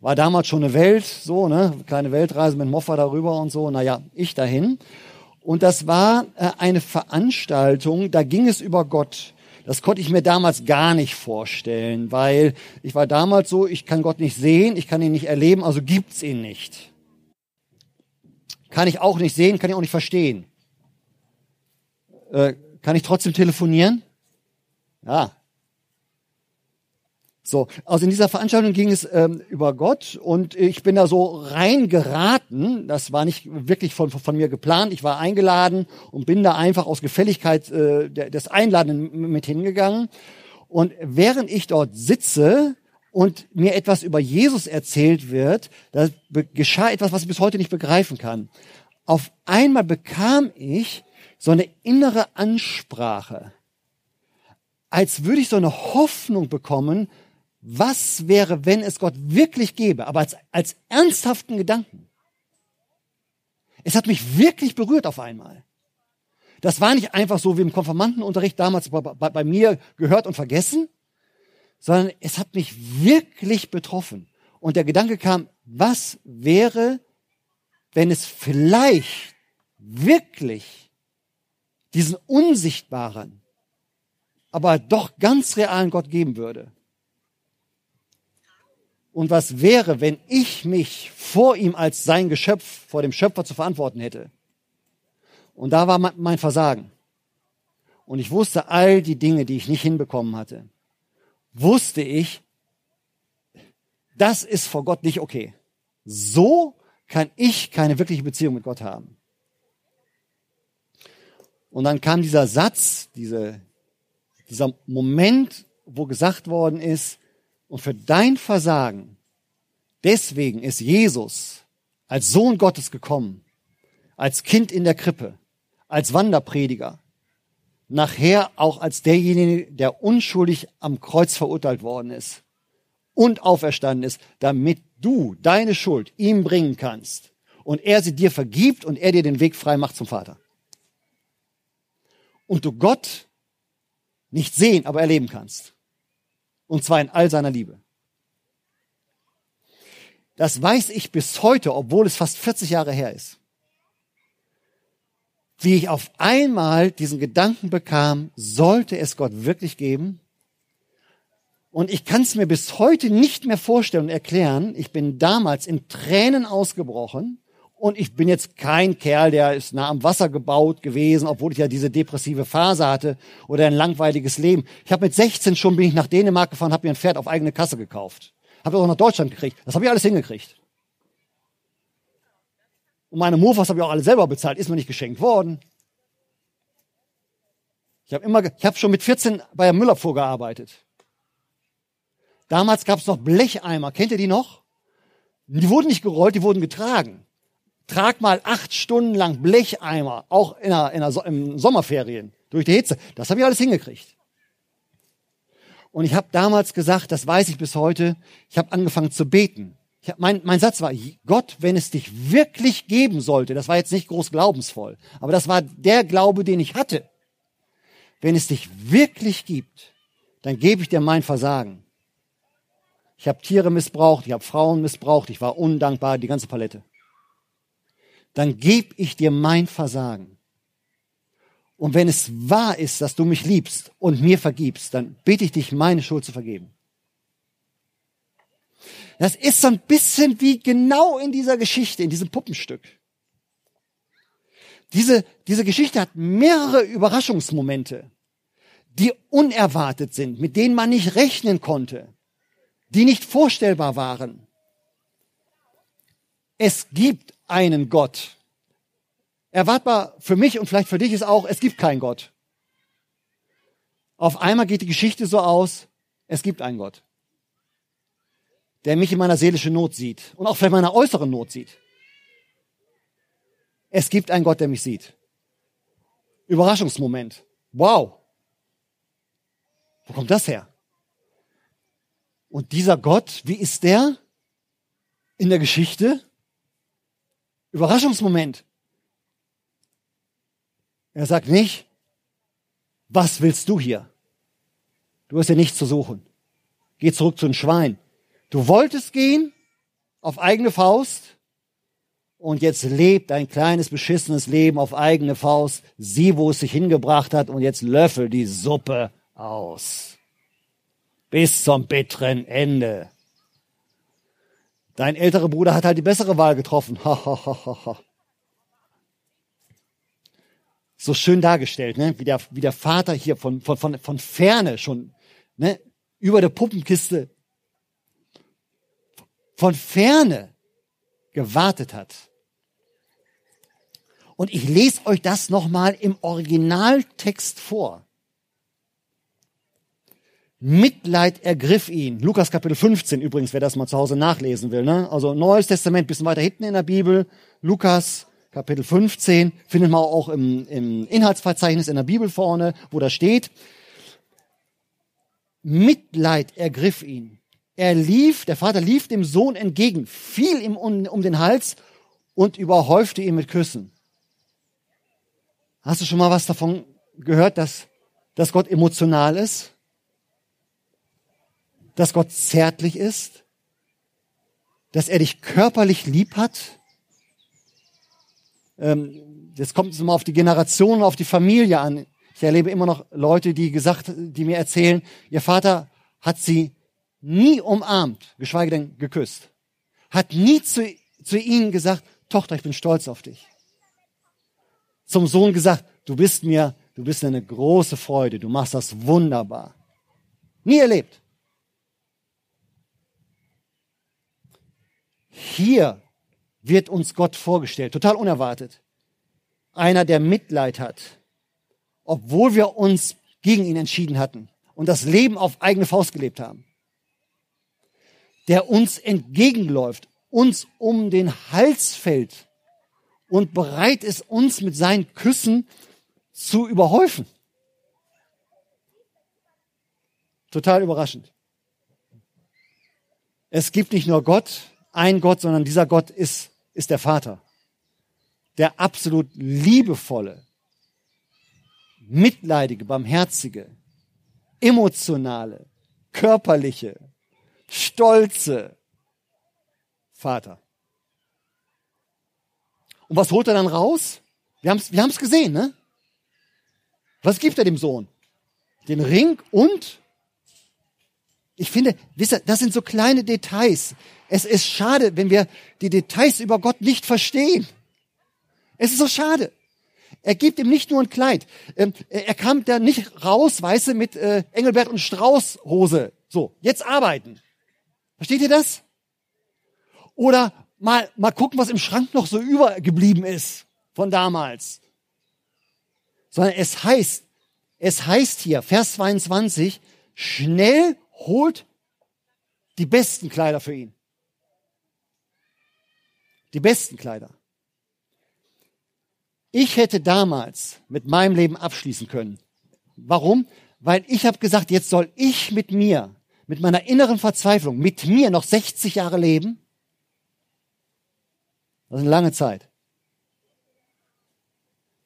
War damals schon eine Welt, so, ne, kleine Weltreise mit Moffa darüber und so. Naja, ich dahin. Und das war äh, eine Veranstaltung, da ging es über Gott. Das konnte ich mir damals gar nicht vorstellen, weil ich war damals so, ich kann Gott nicht sehen, ich kann ihn nicht erleben, also gibt's ihn nicht. Kann ich auch nicht sehen, kann ich auch nicht verstehen. Äh, kann ich trotzdem telefonieren? Ja, so, also in dieser Veranstaltung ging es ähm, über Gott und ich bin da so reingeraten. Das war nicht wirklich von, von mir geplant. Ich war eingeladen und bin da einfach aus Gefälligkeit äh, des Einladenden mit hingegangen. Und während ich dort sitze und mir etwas über Jesus erzählt wird, da geschah etwas, was ich bis heute nicht begreifen kann. Auf einmal bekam ich so eine innere Ansprache, als würde ich so eine Hoffnung bekommen, was wäre, wenn es Gott wirklich gäbe, aber als, als ernsthaften Gedanken. Es hat mich wirklich berührt auf einmal. Das war nicht einfach so wie im Konfirmandenunterricht damals bei, bei, bei mir gehört und vergessen, sondern es hat mich wirklich betroffen. Und der Gedanke kam, was wäre, wenn es vielleicht wirklich diesen unsichtbaren, aber doch ganz realen Gott geben würde. Und was wäre, wenn ich mich vor ihm als sein Geschöpf, vor dem Schöpfer zu verantworten hätte? Und da war mein Versagen. Und ich wusste all die Dinge, die ich nicht hinbekommen hatte. Wusste ich, das ist vor Gott nicht okay. So kann ich keine wirkliche Beziehung mit Gott haben. Und dann kam dieser Satz, diese, dieser Moment, wo gesagt worden ist, und für dein Versagen, deswegen ist Jesus als Sohn Gottes gekommen, als Kind in der Krippe, als Wanderprediger, nachher auch als derjenige, der unschuldig am Kreuz verurteilt worden ist und auferstanden ist, damit du deine Schuld ihm bringen kannst und er sie dir vergibt und er dir den Weg frei macht zum Vater. Und du Gott nicht sehen, aber erleben kannst. Und zwar in all seiner Liebe. Das weiß ich bis heute, obwohl es fast 40 Jahre her ist. Wie ich auf einmal diesen Gedanken bekam, sollte es Gott wirklich geben? Und ich kann es mir bis heute nicht mehr vorstellen und erklären. Ich bin damals in Tränen ausgebrochen und ich bin jetzt kein Kerl, der ist nah am Wasser gebaut gewesen, obwohl ich ja diese depressive Phase hatte oder ein langweiliges Leben. Ich habe mit 16 schon bin ich nach Dänemark gefahren, habe mir ein Pferd auf eigene Kasse gekauft. Habe auch nach Deutschland gekriegt. Das habe ich alles hingekriegt. Und meine Mofas habe ich auch alle selber bezahlt, ist mir nicht geschenkt worden. Ich habe immer, ich habe schon mit 14 bei der Müllabfuhr gearbeitet. Damals gab es noch Blecheimer, kennt ihr die noch? Die wurden nicht gerollt, die wurden getragen. Trag mal acht Stunden lang Blecheimer, auch in der, in der, in Sommerferien, durch die Hitze. Das habe ich alles hingekriegt. Und ich habe damals gesagt, das weiß ich bis heute, ich habe angefangen zu beten. Ich hab, mein, mein Satz war, Gott, wenn es dich wirklich geben sollte, das war jetzt nicht groß glaubensvoll, aber das war der Glaube, den ich hatte. Wenn es dich wirklich gibt, dann gebe ich dir mein Versagen. Ich habe Tiere missbraucht, ich habe Frauen missbraucht, ich war undankbar, die ganze Palette. Dann gebe ich dir mein Versagen. Und wenn es wahr ist, dass du mich liebst und mir vergibst, dann bitte ich dich, meine Schuld zu vergeben. Das ist so ein bisschen wie genau in dieser Geschichte, in diesem Puppenstück. Diese, diese Geschichte hat mehrere Überraschungsmomente die unerwartet sind, mit denen man nicht rechnen konnte, die nicht vorstellbar waren. Es gibt einen Gott. Erwartbar für mich und vielleicht für dich ist auch, es gibt keinen Gott. Auf einmal geht die Geschichte so aus, es gibt einen Gott, der mich in meiner seelischen Not sieht und auch vielleicht meiner äußeren Not sieht. Es gibt einen Gott, der mich sieht. Überraschungsmoment. Wow. Wo kommt das her? Und dieser Gott, wie ist der in der Geschichte? Überraschungsmoment. Er sagt nicht, was willst du hier? Du hast ja nichts zu suchen. Geh zurück zu den Schwein. Du wolltest gehen auf eigene Faust und jetzt lebt ein kleines beschissenes Leben auf eigene Faust. Sieh, wo es sich hingebracht hat und jetzt löffel die Suppe aus. Bis zum bitteren Ende. Dein älterer Bruder hat halt die bessere Wahl getroffen. so schön dargestellt, ne? wie, der, wie der Vater hier von, von, von, von ferne schon ne? über der Puppenkiste von ferne gewartet hat. Und ich lese euch das nochmal im Originaltext vor. Mitleid ergriff ihn. Lukas Kapitel 15 übrigens, wer das mal zu Hause nachlesen will. Ne? Also Neues Testament, bisschen weiter hinten in der Bibel. Lukas Kapitel 15 findet man auch im, im Inhaltsverzeichnis in der Bibel vorne, wo da steht. Mitleid ergriff ihn. Er lief, der Vater lief dem Sohn entgegen, fiel ihm um, um den Hals und überhäufte ihn mit Küssen. Hast du schon mal was davon gehört, dass, dass Gott emotional ist? Dass Gott zärtlich ist, dass er dich körperlich lieb hat. Ähm, jetzt kommt es immer auf die Generation, auf die Familie an. Ich erlebe immer noch Leute, die gesagt, die mir erzählen, ihr Vater hat sie nie umarmt, geschweige denn geküsst. Hat nie zu, zu ihnen gesagt, Tochter, ich bin stolz auf dich. Zum Sohn gesagt, du bist mir, du bist eine große Freude, du machst das wunderbar. Nie erlebt. Hier wird uns Gott vorgestellt, total unerwartet. Einer, der Mitleid hat, obwohl wir uns gegen ihn entschieden hatten und das Leben auf eigene Faust gelebt haben. Der uns entgegenläuft, uns um den Hals fällt und bereit ist, uns mit seinen Küssen zu überhäufen. Total überraschend. Es gibt nicht nur Gott, ein Gott, sondern dieser Gott ist, ist der Vater. Der absolut liebevolle, mitleidige, barmherzige, emotionale, körperliche, stolze Vater. Und was holt er dann raus? Wir haben es wir haben's gesehen, ne? Was gibt er dem Sohn? Den Ring und ich finde, wisst ihr, das sind so kleine Details. Es ist schade, wenn wir die Details über Gott nicht verstehen. Es ist so schade. Er gibt ihm nicht nur ein Kleid. Ähm, er kam da nicht raus, weißt du, mit äh, Engelbert und Strauß Hose. So, jetzt arbeiten. Versteht ihr das? Oder mal, mal gucken, was im Schrank noch so übergeblieben ist von damals. Sondern es heißt, es heißt hier, Vers 22, schnell holt die besten Kleider für ihn. Die besten Kleider. Ich hätte damals mit meinem Leben abschließen können. Warum? Weil ich habe gesagt, jetzt soll ich mit mir, mit meiner inneren Verzweiflung, mit mir noch 60 Jahre leben. Das ist eine lange Zeit.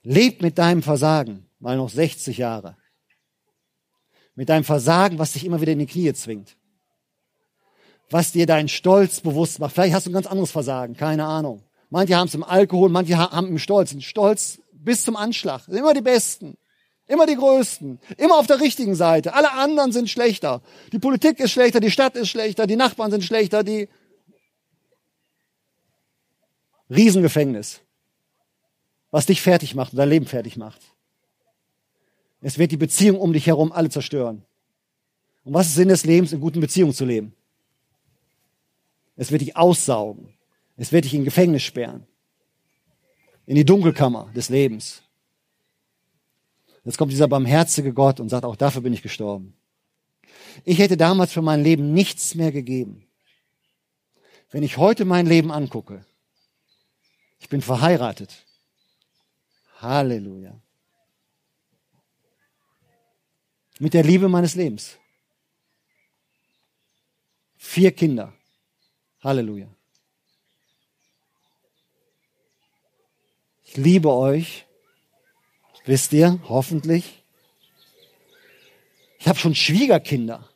Leb mit deinem Versagen mal noch 60 Jahre. Mit deinem Versagen, was dich immer wieder in die Knie zwingt. Was dir deinen Stolz bewusst macht. Vielleicht hast du ein ganz anderes Versagen, keine Ahnung. Manche haben es im Alkohol, manche haben im Stolz. Ein Stolz bis zum Anschlag. Sind immer die Besten. Immer die Größten. Immer auf der richtigen Seite. Alle anderen sind schlechter. Die Politik ist schlechter, die Stadt ist schlechter, die Nachbarn sind schlechter, die Riesengefängnis. Was dich fertig macht und dein Leben fertig macht. Es wird die Beziehung um dich herum alle zerstören. Und was ist Sinn des Lebens, in guten Beziehungen zu leben? Es wird dich aussaugen. Es wird dich in Gefängnis sperren. In die Dunkelkammer des Lebens. Jetzt kommt dieser barmherzige Gott und sagt, auch dafür bin ich gestorben. Ich hätte damals für mein Leben nichts mehr gegeben. Wenn ich heute mein Leben angucke, ich bin verheiratet. Halleluja. Mit der Liebe meines Lebens. Vier Kinder. Halleluja. Ich liebe euch. Wisst ihr, hoffentlich. Ich habe schon Schwiegerkinder.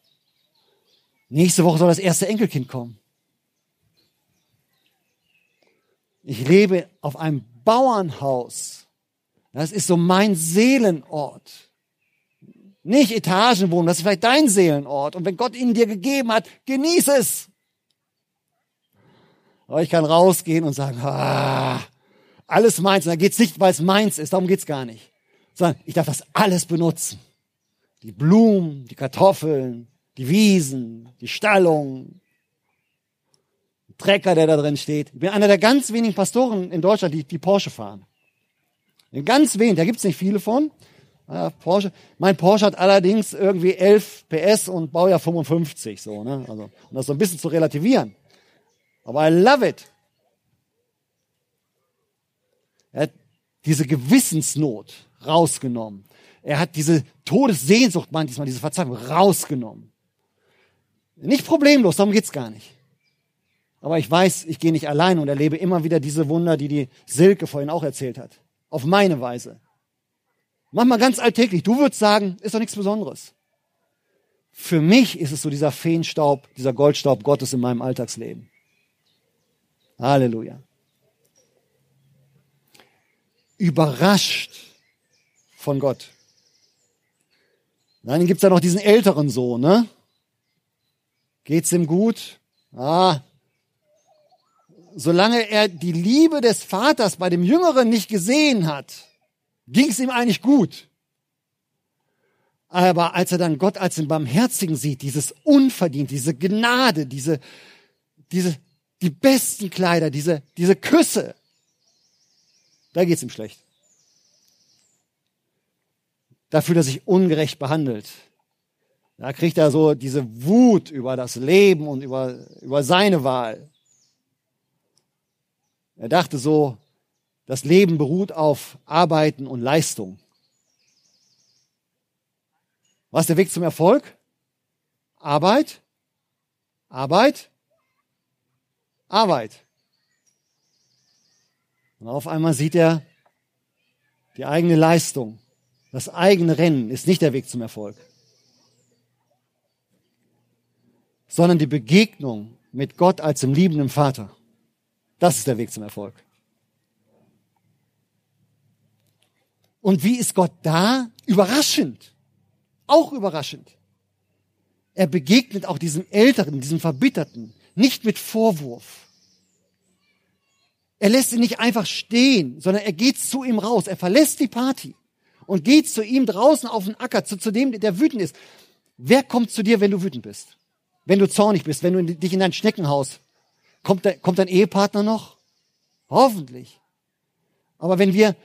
Nächste Woche soll das erste Enkelkind kommen. Ich lebe auf einem Bauernhaus. Das ist so mein Seelenort. Nicht Etagenwohnung, das ist vielleicht dein Seelenort. Und wenn Gott ihn dir gegeben hat, genieß es. Aber ich kann rausgehen und sagen, ah, alles meins. Und da geht's nicht, weil es meins ist, darum geht's gar nicht. Sondern ich darf das alles benutzen. Die Blumen, die Kartoffeln, die Wiesen, die Stallung, Trecker, der da drin steht. Ich bin einer der ganz wenigen Pastoren in Deutschland, die, die Porsche fahren. Ganz wenig, da gibt's nicht viele von. Ja, Porsche. Mein Porsche hat allerdings irgendwie 11 PS und Baujahr 55, so, ne? Also, um das so ein bisschen zu relativieren. Aber I love it. Er hat diese Gewissensnot rausgenommen. Er hat diese Todessehnsucht, manchmal diese Verzweiflung rausgenommen. Nicht problemlos, darum geht's gar nicht. Aber ich weiß, ich gehe nicht allein und erlebe immer wieder diese Wunder, die die Silke vorhin auch erzählt hat. Auf meine Weise. Manchmal ganz alltäglich. Du würdest sagen, ist doch nichts Besonderes. Für mich ist es so dieser Feenstaub, dieser Goldstaub Gottes in meinem Alltagsleben. Halleluja. Überrascht von Gott. Dann gibt's da noch diesen älteren Sohn, ne? Geht's ihm gut? Ah. Solange er die Liebe des Vaters bei dem Jüngeren nicht gesehen hat, ging es ihm eigentlich gut. Aber als er dann Gott als den Barmherzigen sieht, dieses Unverdient, diese Gnade, diese, diese, die besten Kleider, diese, diese Küsse, da geht's ihm schlecht. Da fühlt er sich ungerecht behandelt. Da kriegt er so diese Wut über das Leben und über, über seine Wahl. Er dachte so, das Leben beruht auf Arbeiten und Leistung. Was ist der Weg zum Erfolg? Arbeit, Arbeit, Arbeit. Und auf einmal sieht er, die eigene Leistung, das eigene Rennen ist nicht der Weg zum Erfolg, sondern die Begegnung mit Gott als dem liebenden Vater. Das ist der Weg zum Erfolg. Und wie ist Gott da? Überraschend. Auch überraschend. Er begegnet auch diesem Älteren, diesem Verbitterten, nicht mit Vorwurf. Er lässt ihn nicht einfach stehen, sondern er geht zu ihm raus. Er verlässt die Party und geht zu ihm draußen auf den Acker, zu, zu dem, der wütend ist. Wer kommt zu dir, wenn du wütend bist? Wenn du zornig bist, wenn du dich in dein Schneckenhaus Kommt, kommt dein Ehepartner noch? Hoffentlich. Aber wenn wir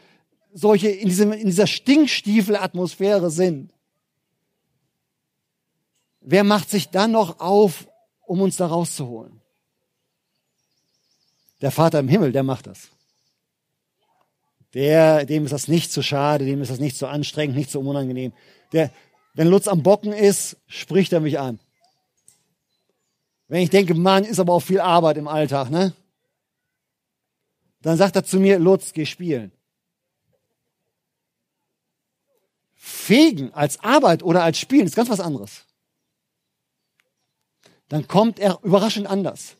solche in, diesem, in dieser Stinkstiefel-Atmosphäre sind, wer macht sich dann noch auf, um uns da rauszuholen? Der Vater im Himmel, der macht das. Der, dem ist das nicht zu schade, dem ist das nicht zu anstrengend, nicht zu unangenehm. Der, wenn Lutz am Bocken ist, spricht er mich an. Wenn ich denke, Mann, ist aber auch viel Arbeit im Alltag, ne? Dann sagt er zu mir, Lutz, geh spielen. Fegen als Arbeit oder als Spielen ist ganz was anderes. Dann kommt er überraschend anders.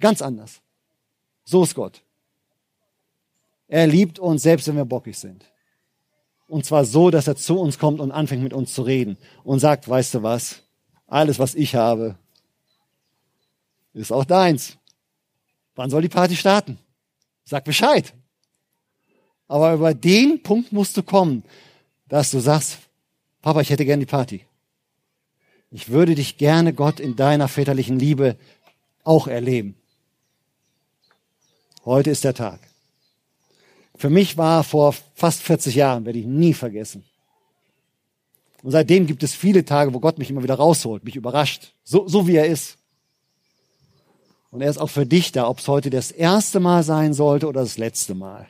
Ganz anders. So ist Gott. Er liebt uns, selbst wenn wir bockig sind. Und zwar so, dass er zu uns kommt und anfängt mit uns zu reden und sagt, weißt du was, alles, was ich habe, ist auch deins. Wann soll die Party starten? Sag Bescheid. Aber über den Punkt musst du kommen, dass du sagst, Papa, ich hätte gern die Party. Ich würde dich gerne, Gott, in deiner väterlichen Liebe auch erleben. Heute ist der Tag. Für mich war vor fast 40 Jahren, werde ich nie vergessen. Und seitdem gibt es viele Tage, wo Gott mich immer wieder rausholt, mich überrascht, so, so wie er ist. Und er ist auch für dich da, ob es heute das erste Mal sein sollte oder das letzte Mal.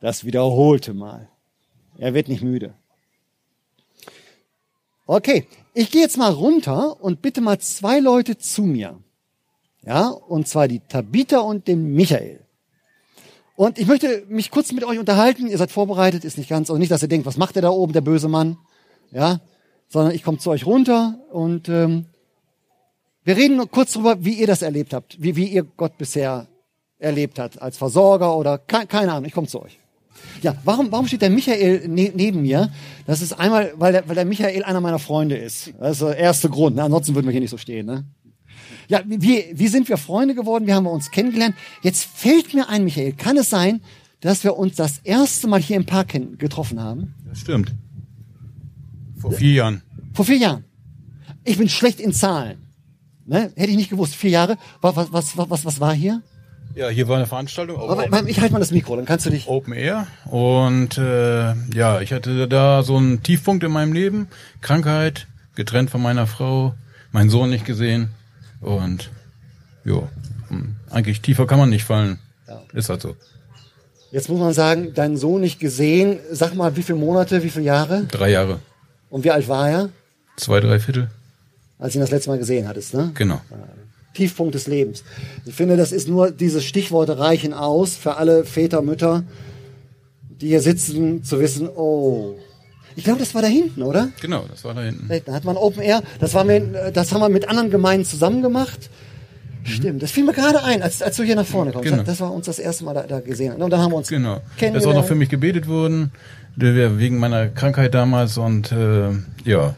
Das wiederholte Mal. Er wird nicht müde. Okay, ich gehe jetzt mal runter und bitte mal zwei Leute zu mir. Ja, und zwar die Tabitha und den Michael. Und ich möchte mich kurz mit euch unterhalten. Ihr seid vorbereitet, ist nicht ganz, also nicht, dass ihr denkt, was macht der da oben, der böse Mann, ja, sondern ich komme zu euch runter und ähm, wir reden kurz darüber, wie ihr das erlebt habt, wie, wie ihr Gott bisher erlebt habt, als Versorger oder ke keine Ahnung. Ich komme zu euch. Ja, warum, warum steht der Michael ne neben mir? Das ist einmal, weil der, weil der Michael einer meiner Freunde ist. Das ist der erste Grund. Ne? Ansonsten würden wir hier nicht so stehen. Ne? Ja, wie, wie sind wir Freunde geworden? Wie haben wir uns kennengelernt? Jetzt fällt mir ein, Michael, kann es sein, dass wir uns das erste Mal hier im Park getroffen haben? Das stimmt. Vor vier Jahren. Vor vier Jahren. Ich bin schlecht in Zahlen. Ne? Hätte ich nicht gewusst. Vier Jahre. Was, was, was, was, was war hier? Ja, hier war eine Veranstaltung. Aber, ich halte mal das Mikro, dann kannst du dich. Open Air. Und äh, ja, ich hatte da so einen Tiefpunkt in meinem Leben. Krankheit, getrennt von meiner Frau, meinen Sohn nicht gesehen. Und ja, eigentlich tiefer kann man nicht fallen. Ja. Ist halt so. Jetzt muss man sagen, deinen Sohn nicht gesehen. Sag mal, wie viele Monate, wie viele Jahre? Drei Jahre. Und wie alt war er? Zwei, drei Viertel. Als du ihn das letzte Mal gesehen hattest, ne? Genau. Tiefpunkt des Lebens. Ich finde, das ist nur, diese Stichworte reichen aus für alle Väter, Mütter, die hier sitzen, zu wissen, oh, ich glaube, das war da hinten, oder? Genau, das war da hinten. Da hat man Open Air. Das, war mit, das haben wir mit anderen Gemeinden zusammen gemacht. Mhm. Stimmt, das fiel mir gerade ein, als, als du hier nach vorne kommst. Genau. Das war uns das erste Mal da, da gesehen. Und dann haben wir uns genau. Das ist auch noch für mich gebetet worden, wegen meiner Krankheit damals und äh, ja.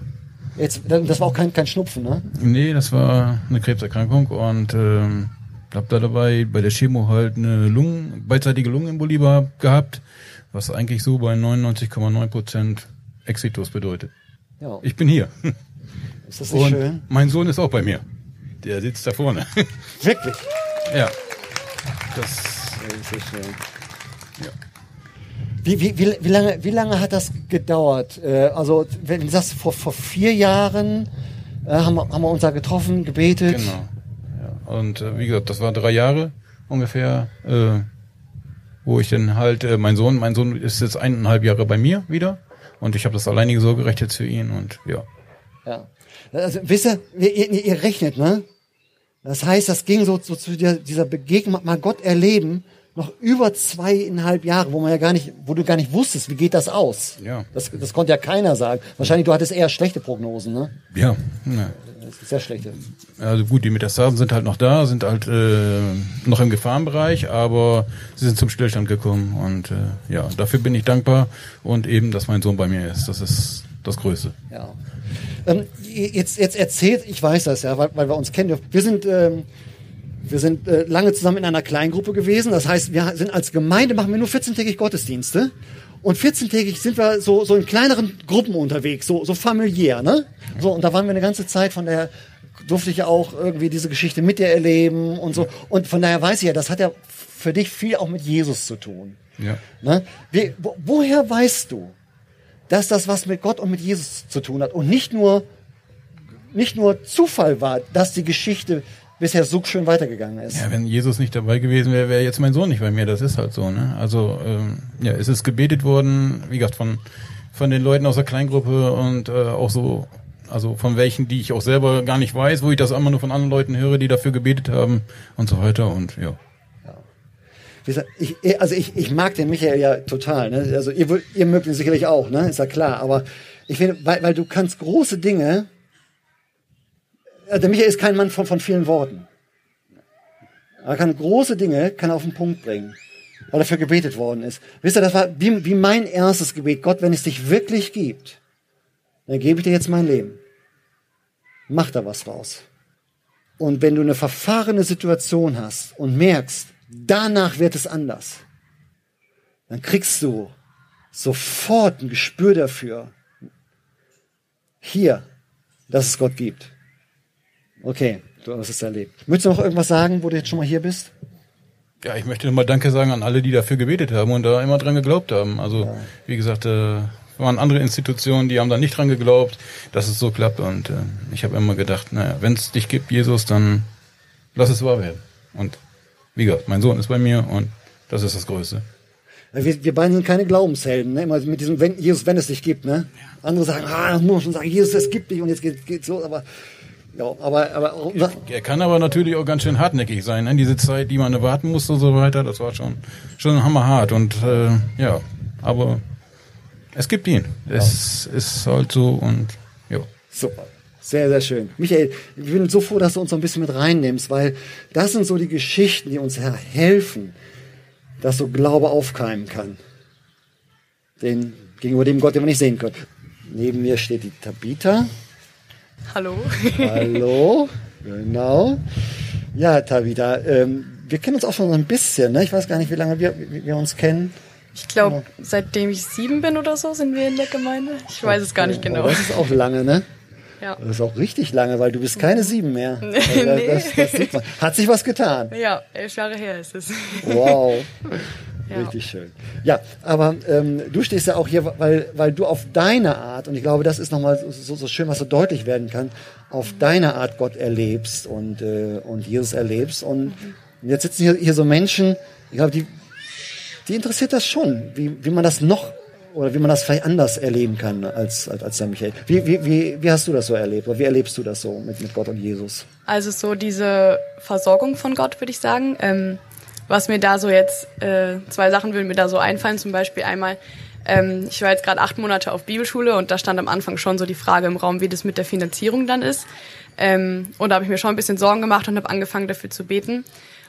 Jetzt, das war auch kein, kein Schnupfen, ne? Nee, das war eine Krebserkrankung und ähm, hab da dabei bei der Chemo halt eine Lungen, beidseitige Lungenembolie gehabt, was eigentlich so bei 99,9 Prozent Exitus bedeutet. Ja. Ich bin hier. Ist das nicht Und schön? Mein Sohn ist auch bei mir. Der sitzt da vorne. Wirklich? Ja. Das, das ist schön. Ja. Wie, wie, wie, wie, lange, wie lange hat das gedauert? Äh, also, wenn du sagst, vor, vor vier Jahren äh, haben, wir, haben wir uns da getroffen, gebetet. Genau. Ja. Und äh, wie gesagt, das war drei Jahre ungefähr, äh, wo ich dann halt, äh, mein Sohn, mein Sohn ist jetzt eineinhalb Jahre bei mir wieder. Und ich habe das alleinige Sorgerecht jetzt für ihn und ja. Ja. Also, wisst ihr, ihr, ihr rechnet, ne? Das heißt, das ging so, so zu dieser Begegnung, mal Gott erleben, noch über zweieinhalb Jahre, wo man ja gar nicht, wo du gar nicht wusstest, wie geht das aus? Ja. Das, das konnte ja keiner sagen. Wahrscheinlich du hattest eher schlechte Prognosen, ne? Ja. ja. Sehr schlechte. Also gut, die Metastasen sind halt noch da, sind halt äh, noch im Gefahrenbereich, aber sie sind zum Stillstand gekommen und äh, ja, dafür bin ich dankbar und eben, dass mein Sohn bei mir ist. Das ist das Größte. Ja. Ähm, jetzt, jetzt erzählt, ich weiß das ja, weil, weil wir uns kennen. Wir sind ähm, wir sind äh, lange zusammen in einer Kleingruppe gewesen. Das heißt, wir sind als Gemeinde machen wir nur 14-tägig Gottesdienste. Und 14-tägig sind wir so, so in kleineren Gruppen unterwegs, so, so familiär, ne? So, und da waren wir eine ganze Zeit von der durfte ich ja auch irgendwie diese Geschichte mit dir erleben und so. Und von daher weiß ich ja, das hat ja für dich viel auch mit Jesus zu tun. Ja. Ne? Wie, wo, woher weißt du, dass das was mit Gott und mit Jesus zu tun hat und nicht nur, nicht nur Zufall war, dass die Geschichte bisher so schön weitergegangen ist? Ja, wenn Jesus nicht dabei gewesen wäre, wäre jetzt mein Sohn nicht bei mir. Das ist halt so. Ne? Also ähm, ja, es ist gebetet worden, wie gesagt, von von den Leuten aus der Kleingruppe und äh, auch so, also von welchen, die ich auch selber gar nicht weiß, wo ich das immer nur von anderen Leuten höre, die dafür gebetet haben und so weiter und ja. Wie gesagt, ich, also ich, ich mag den Michael ja total. Ne? Also ihr, ihr mögt ihn sicherlich auch, ne? ist ja klar. Aber ich finde, weil, weil du kannst große Dinge. Also der Michael ist kein Mann von, von vielen Worten. Er kann große Dinge kann auf den Punkt bringen, weil dafür gebetet worden ist. Wisst ihr, das war wie, wie mein erstes Gebet. Gott, wenn es dich wirklich gibt, dann gebe ich dir jetzt mein Leben. Mach da was raus. Und wenn du eine verfahrene Situation hast und merkst, danach wird es anders, dann kriegst du sofort ein Gespür dafür, hier, dass es Gott gibt. Okay, du hast es erlebt. Möchtest du noch irgendwas sagen, wo du jetzt schon mal hier bist? Ja, ich möchte nochmal Danke sagen an alle, die dafür gebetet haben und da immer dran geglaubt haben. Also, ja. wie gesagt, äh, waren andere Institutionen, die haben da nicht dran geglaubt, dass es so klappt. Und äh, ich habe immer gedacht, naja, wenn es dich gibt, Jesus, dann lass es wahr werden. Und wie gesagt, mein Sohn ist bei mir und das ist das Größte. Wir, wir beiden sind keine Glaubenshelden, ne? Immer mit diesem wenn, Jesus, wenn es dich gibt, ne? Andere sagen, ah, muss man schon sagen, Jesus, es gibt dich und jetzt geht, geht's los, aber ja, aber, aber er kann aber natürlich auch ganz schön hartnäckig sein. Ne? Diese Zeit, die man warten musste und so weiter, das war schon schon hammerhart und äh, ja, aber es gibt ihn. Ja. Es ist halt so und ja. Super. Sehr, sehr schön. Michael, ich bin so froh, dass du uns so ein bisschen mit reinnimmst, weil das sind so die Geschichten, die uns helfen, dass so Glaube aufkeimen kann. Den, gegenüber dem Gott, den wir nicht sehen können. Neben mir steht die Tabitha. Hallo. Hallo, genau. Ja, Tabitha, ähm, wir kennen uns auch schon so ein bisschen, ne? Ich weiß gar nicht, wie lange wir, wir uns kennen. Ich glaube, ja. seitdem ich sieben bin oder so, sind wir in der Gemeinde. Ich weiß es gar nicht genau. Oh, das ist auch lange, ne? Ja. Das ist auch richtig lange, weil du bist keine sieben mehr. nee. Also das, das sieht man. Hat sich was getan? Ja, elf Jahre her ist es. Wow. Ja. Richtig schön. Ja, aber ähm, du stehst ja auch hier, weil, weil du auf deine Art, und ich glaube, das ist nochmal so, so schön, was so deutlich werden kann, auf deine Art Gott erlebst und, äh, und Jesus erlebst. Und mhm. jetzt sitzen hier, hier so Menschen, ich glaube, die, die interessiert das schon, wie, wie man das noch oder wie man das vielleicht anders erleben kann als, als, als der Michael. Wie, wie, wie, wie hast du das so erlebt oder wie erlebst du das so mit, mit Gott und Jesus? Also so diese Versorgung von Gott, würde ich sagen. Ähm, was mir da so jetzt, äh, zwei Sachen würden mir da so einfallen. Zum Beispiel einmal, ähm, ich war jetzt gerade acht Monate auf Bibelschule und da stand am Anfang schon so die Frage im Raum, wie das mit der Finanzierung dann ist. Ähm, und da habe ich mir schon ein bisschen Sorgen gemacht und habe angefangen dafür zu beten.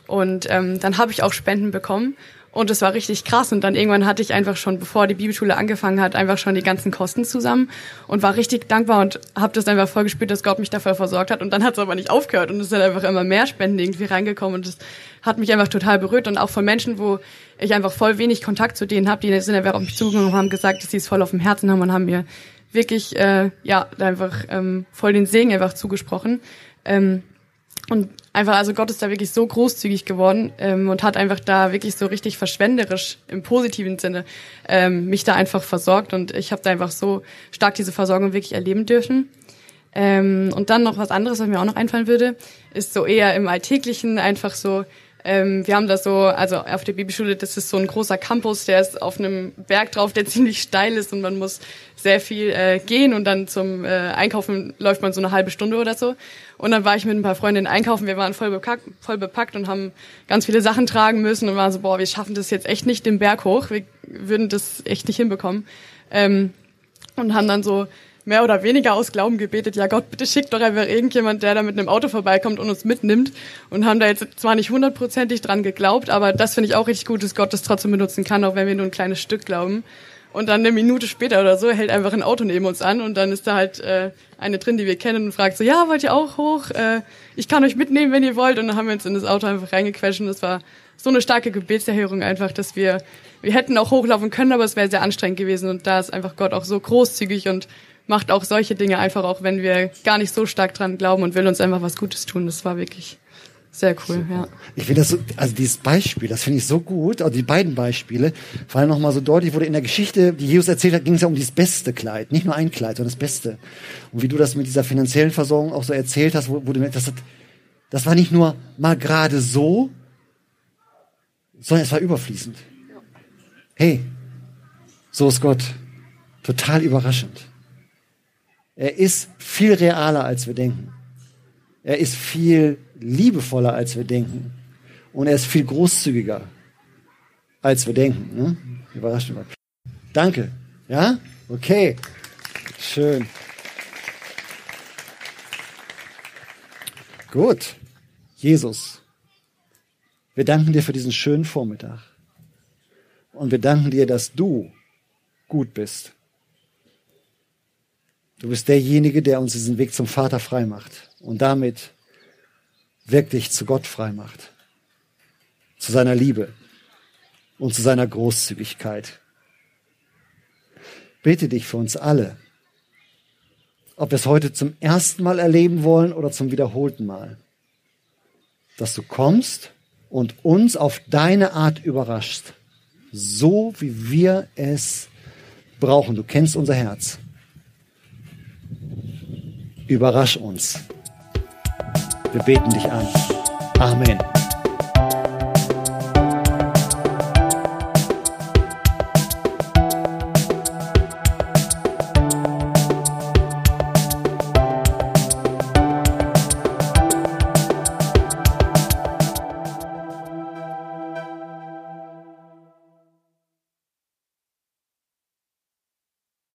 Und ähm, dann habe ich auch Spenden bekommen. Und es war richtig krass. Und dann irgendwann hatte ich einfach schon, bevor die Bibelschule angefangen hat, einfach schon die ganzen Kosten zusammen und war richtig dankbar und habe das einfach voll gespürt, dass Gott mich dafür versorgt hat. Und dann hat es aber nicht aufgehört und es sind einfach immer mehr Spenden irgendwie reingekommen und das hat mich einfach total berührt und auch von Menschen, wo ich einfach voll wenig Kontakt zu denen habe, die sind einfach auf mich zugekommen und haben gesagt, dass sie es voll auf dem Herzen haben und haben mir wirklich äh, ja einfach ähm, voll den Segen einfach zugesprochen. Ähm, und einfach, also Gott ist da wirklich so großzügig geworden ähm, und hat einfach da wirklich so richtig verschwenderisch im positiven Sinne ähm, mich da einfach versorgt und ich habe da einfach so stark diese Versorgung wirklich erleben dürfen. Ähm, und dann noch was anderes, was mir auch noch einfallen würde, ist so eher im Alltäglichen einfach so ähm, wir haben da so, also auf der Bibelschule, das ist so ein großer Campus, der ist auf einem Berg drauf, der ziemlich steil ist und man muss sehr viel äh, gehen und dann zum äh, Einkaufen läuft man so eine halbe Stunde oder so. Und dann war ich mit ein paar Freundinnen einkaufen, wir waren voll bepackt, voll bepackt und haben ganz viele Sachen tragen müssen und waren so, boah, wir schaffen das jetzt echt nicht den Berg hoch, wir würden das echt nicht hinbekommen. Ähm, und haben dann so mehr oder weniger aus Glauben gebetet, ja Gott, bitte schick doch einfach irgendjemand, der da mit einem Auto vorbeikommt und uns mitnimmt. Und haben da jetzt zwar nicht hundertprozentig dran geglaubt, aber das finde ich auch richtig gut, dass Gott das trotzdem benutzen kann, auch wenn wir nur ein kleines Stück glauben. Und dann eine Minute später oder so hält einfach ein Auto neben uns an und dann ist da halt äh, eine drin, die wir kennen und fragt so, ja, wollt ihr auch hoch? Äh, ich kann euch mitnehmen, wenn ihr wollt. Und dann haben wir uns in das Auto einfach reingequetscht und das war so eine starke Gebetserhörung einfach, dass wir, wir hätten auch hochlaufen können, aber es wäre sehr anstrengend gewesen und da ist einfach Gott auch so großzügig und macht auch solche Dinge einfach, auch wenn wir gar nicht so stark dran glauben und will uns einfach was Gutes tun. Das war wirklich sehr cool, Super. ja. Ich finde das so, also dieses Beispiel, das finde ich so gut, also die beiden Beispiele, vor allem nochmal so deutlich wurde in der Geschichte, die Jesus erzählt hat, ging es ja um dieses beste Kleid, nicht nur ein Kleid, sondern das Beste. Und wie du das mit dieser finanziellen Versorgung auch so erzählt hast, wo, wo du das, das war nicht nur mal gerade so, sondern es war überfließend. Hey, so ist Gott. Total überraschend. Er ist viel realer, als wir denken. Er ist viel liebevoller, als wir denken. Und er ist viel großzügiger, als wir denken. Ne? Überraschend. Danke. Ja? Okay. Schön. Gut. Jesus, wir danken dir für diesen schönen Vormittag. Und wir danken dir, dass du gut bist. Du bist derjenige, der uns diesen Weg zum Vater frei macht und damit wirklich zu Gott frei macht, zu seiner Liebe und zu seiner Großzügigkeit. Bete dich für uns alle, ob wir es heute zum ersten Mal erleben wollen oder zum wiederholten Mal, dass du kommst und uns auf deine Art überraschst, so wie wir es brauchen. Du kennst unser Herz. Überrasch uns. Wir beten dich an. Amen.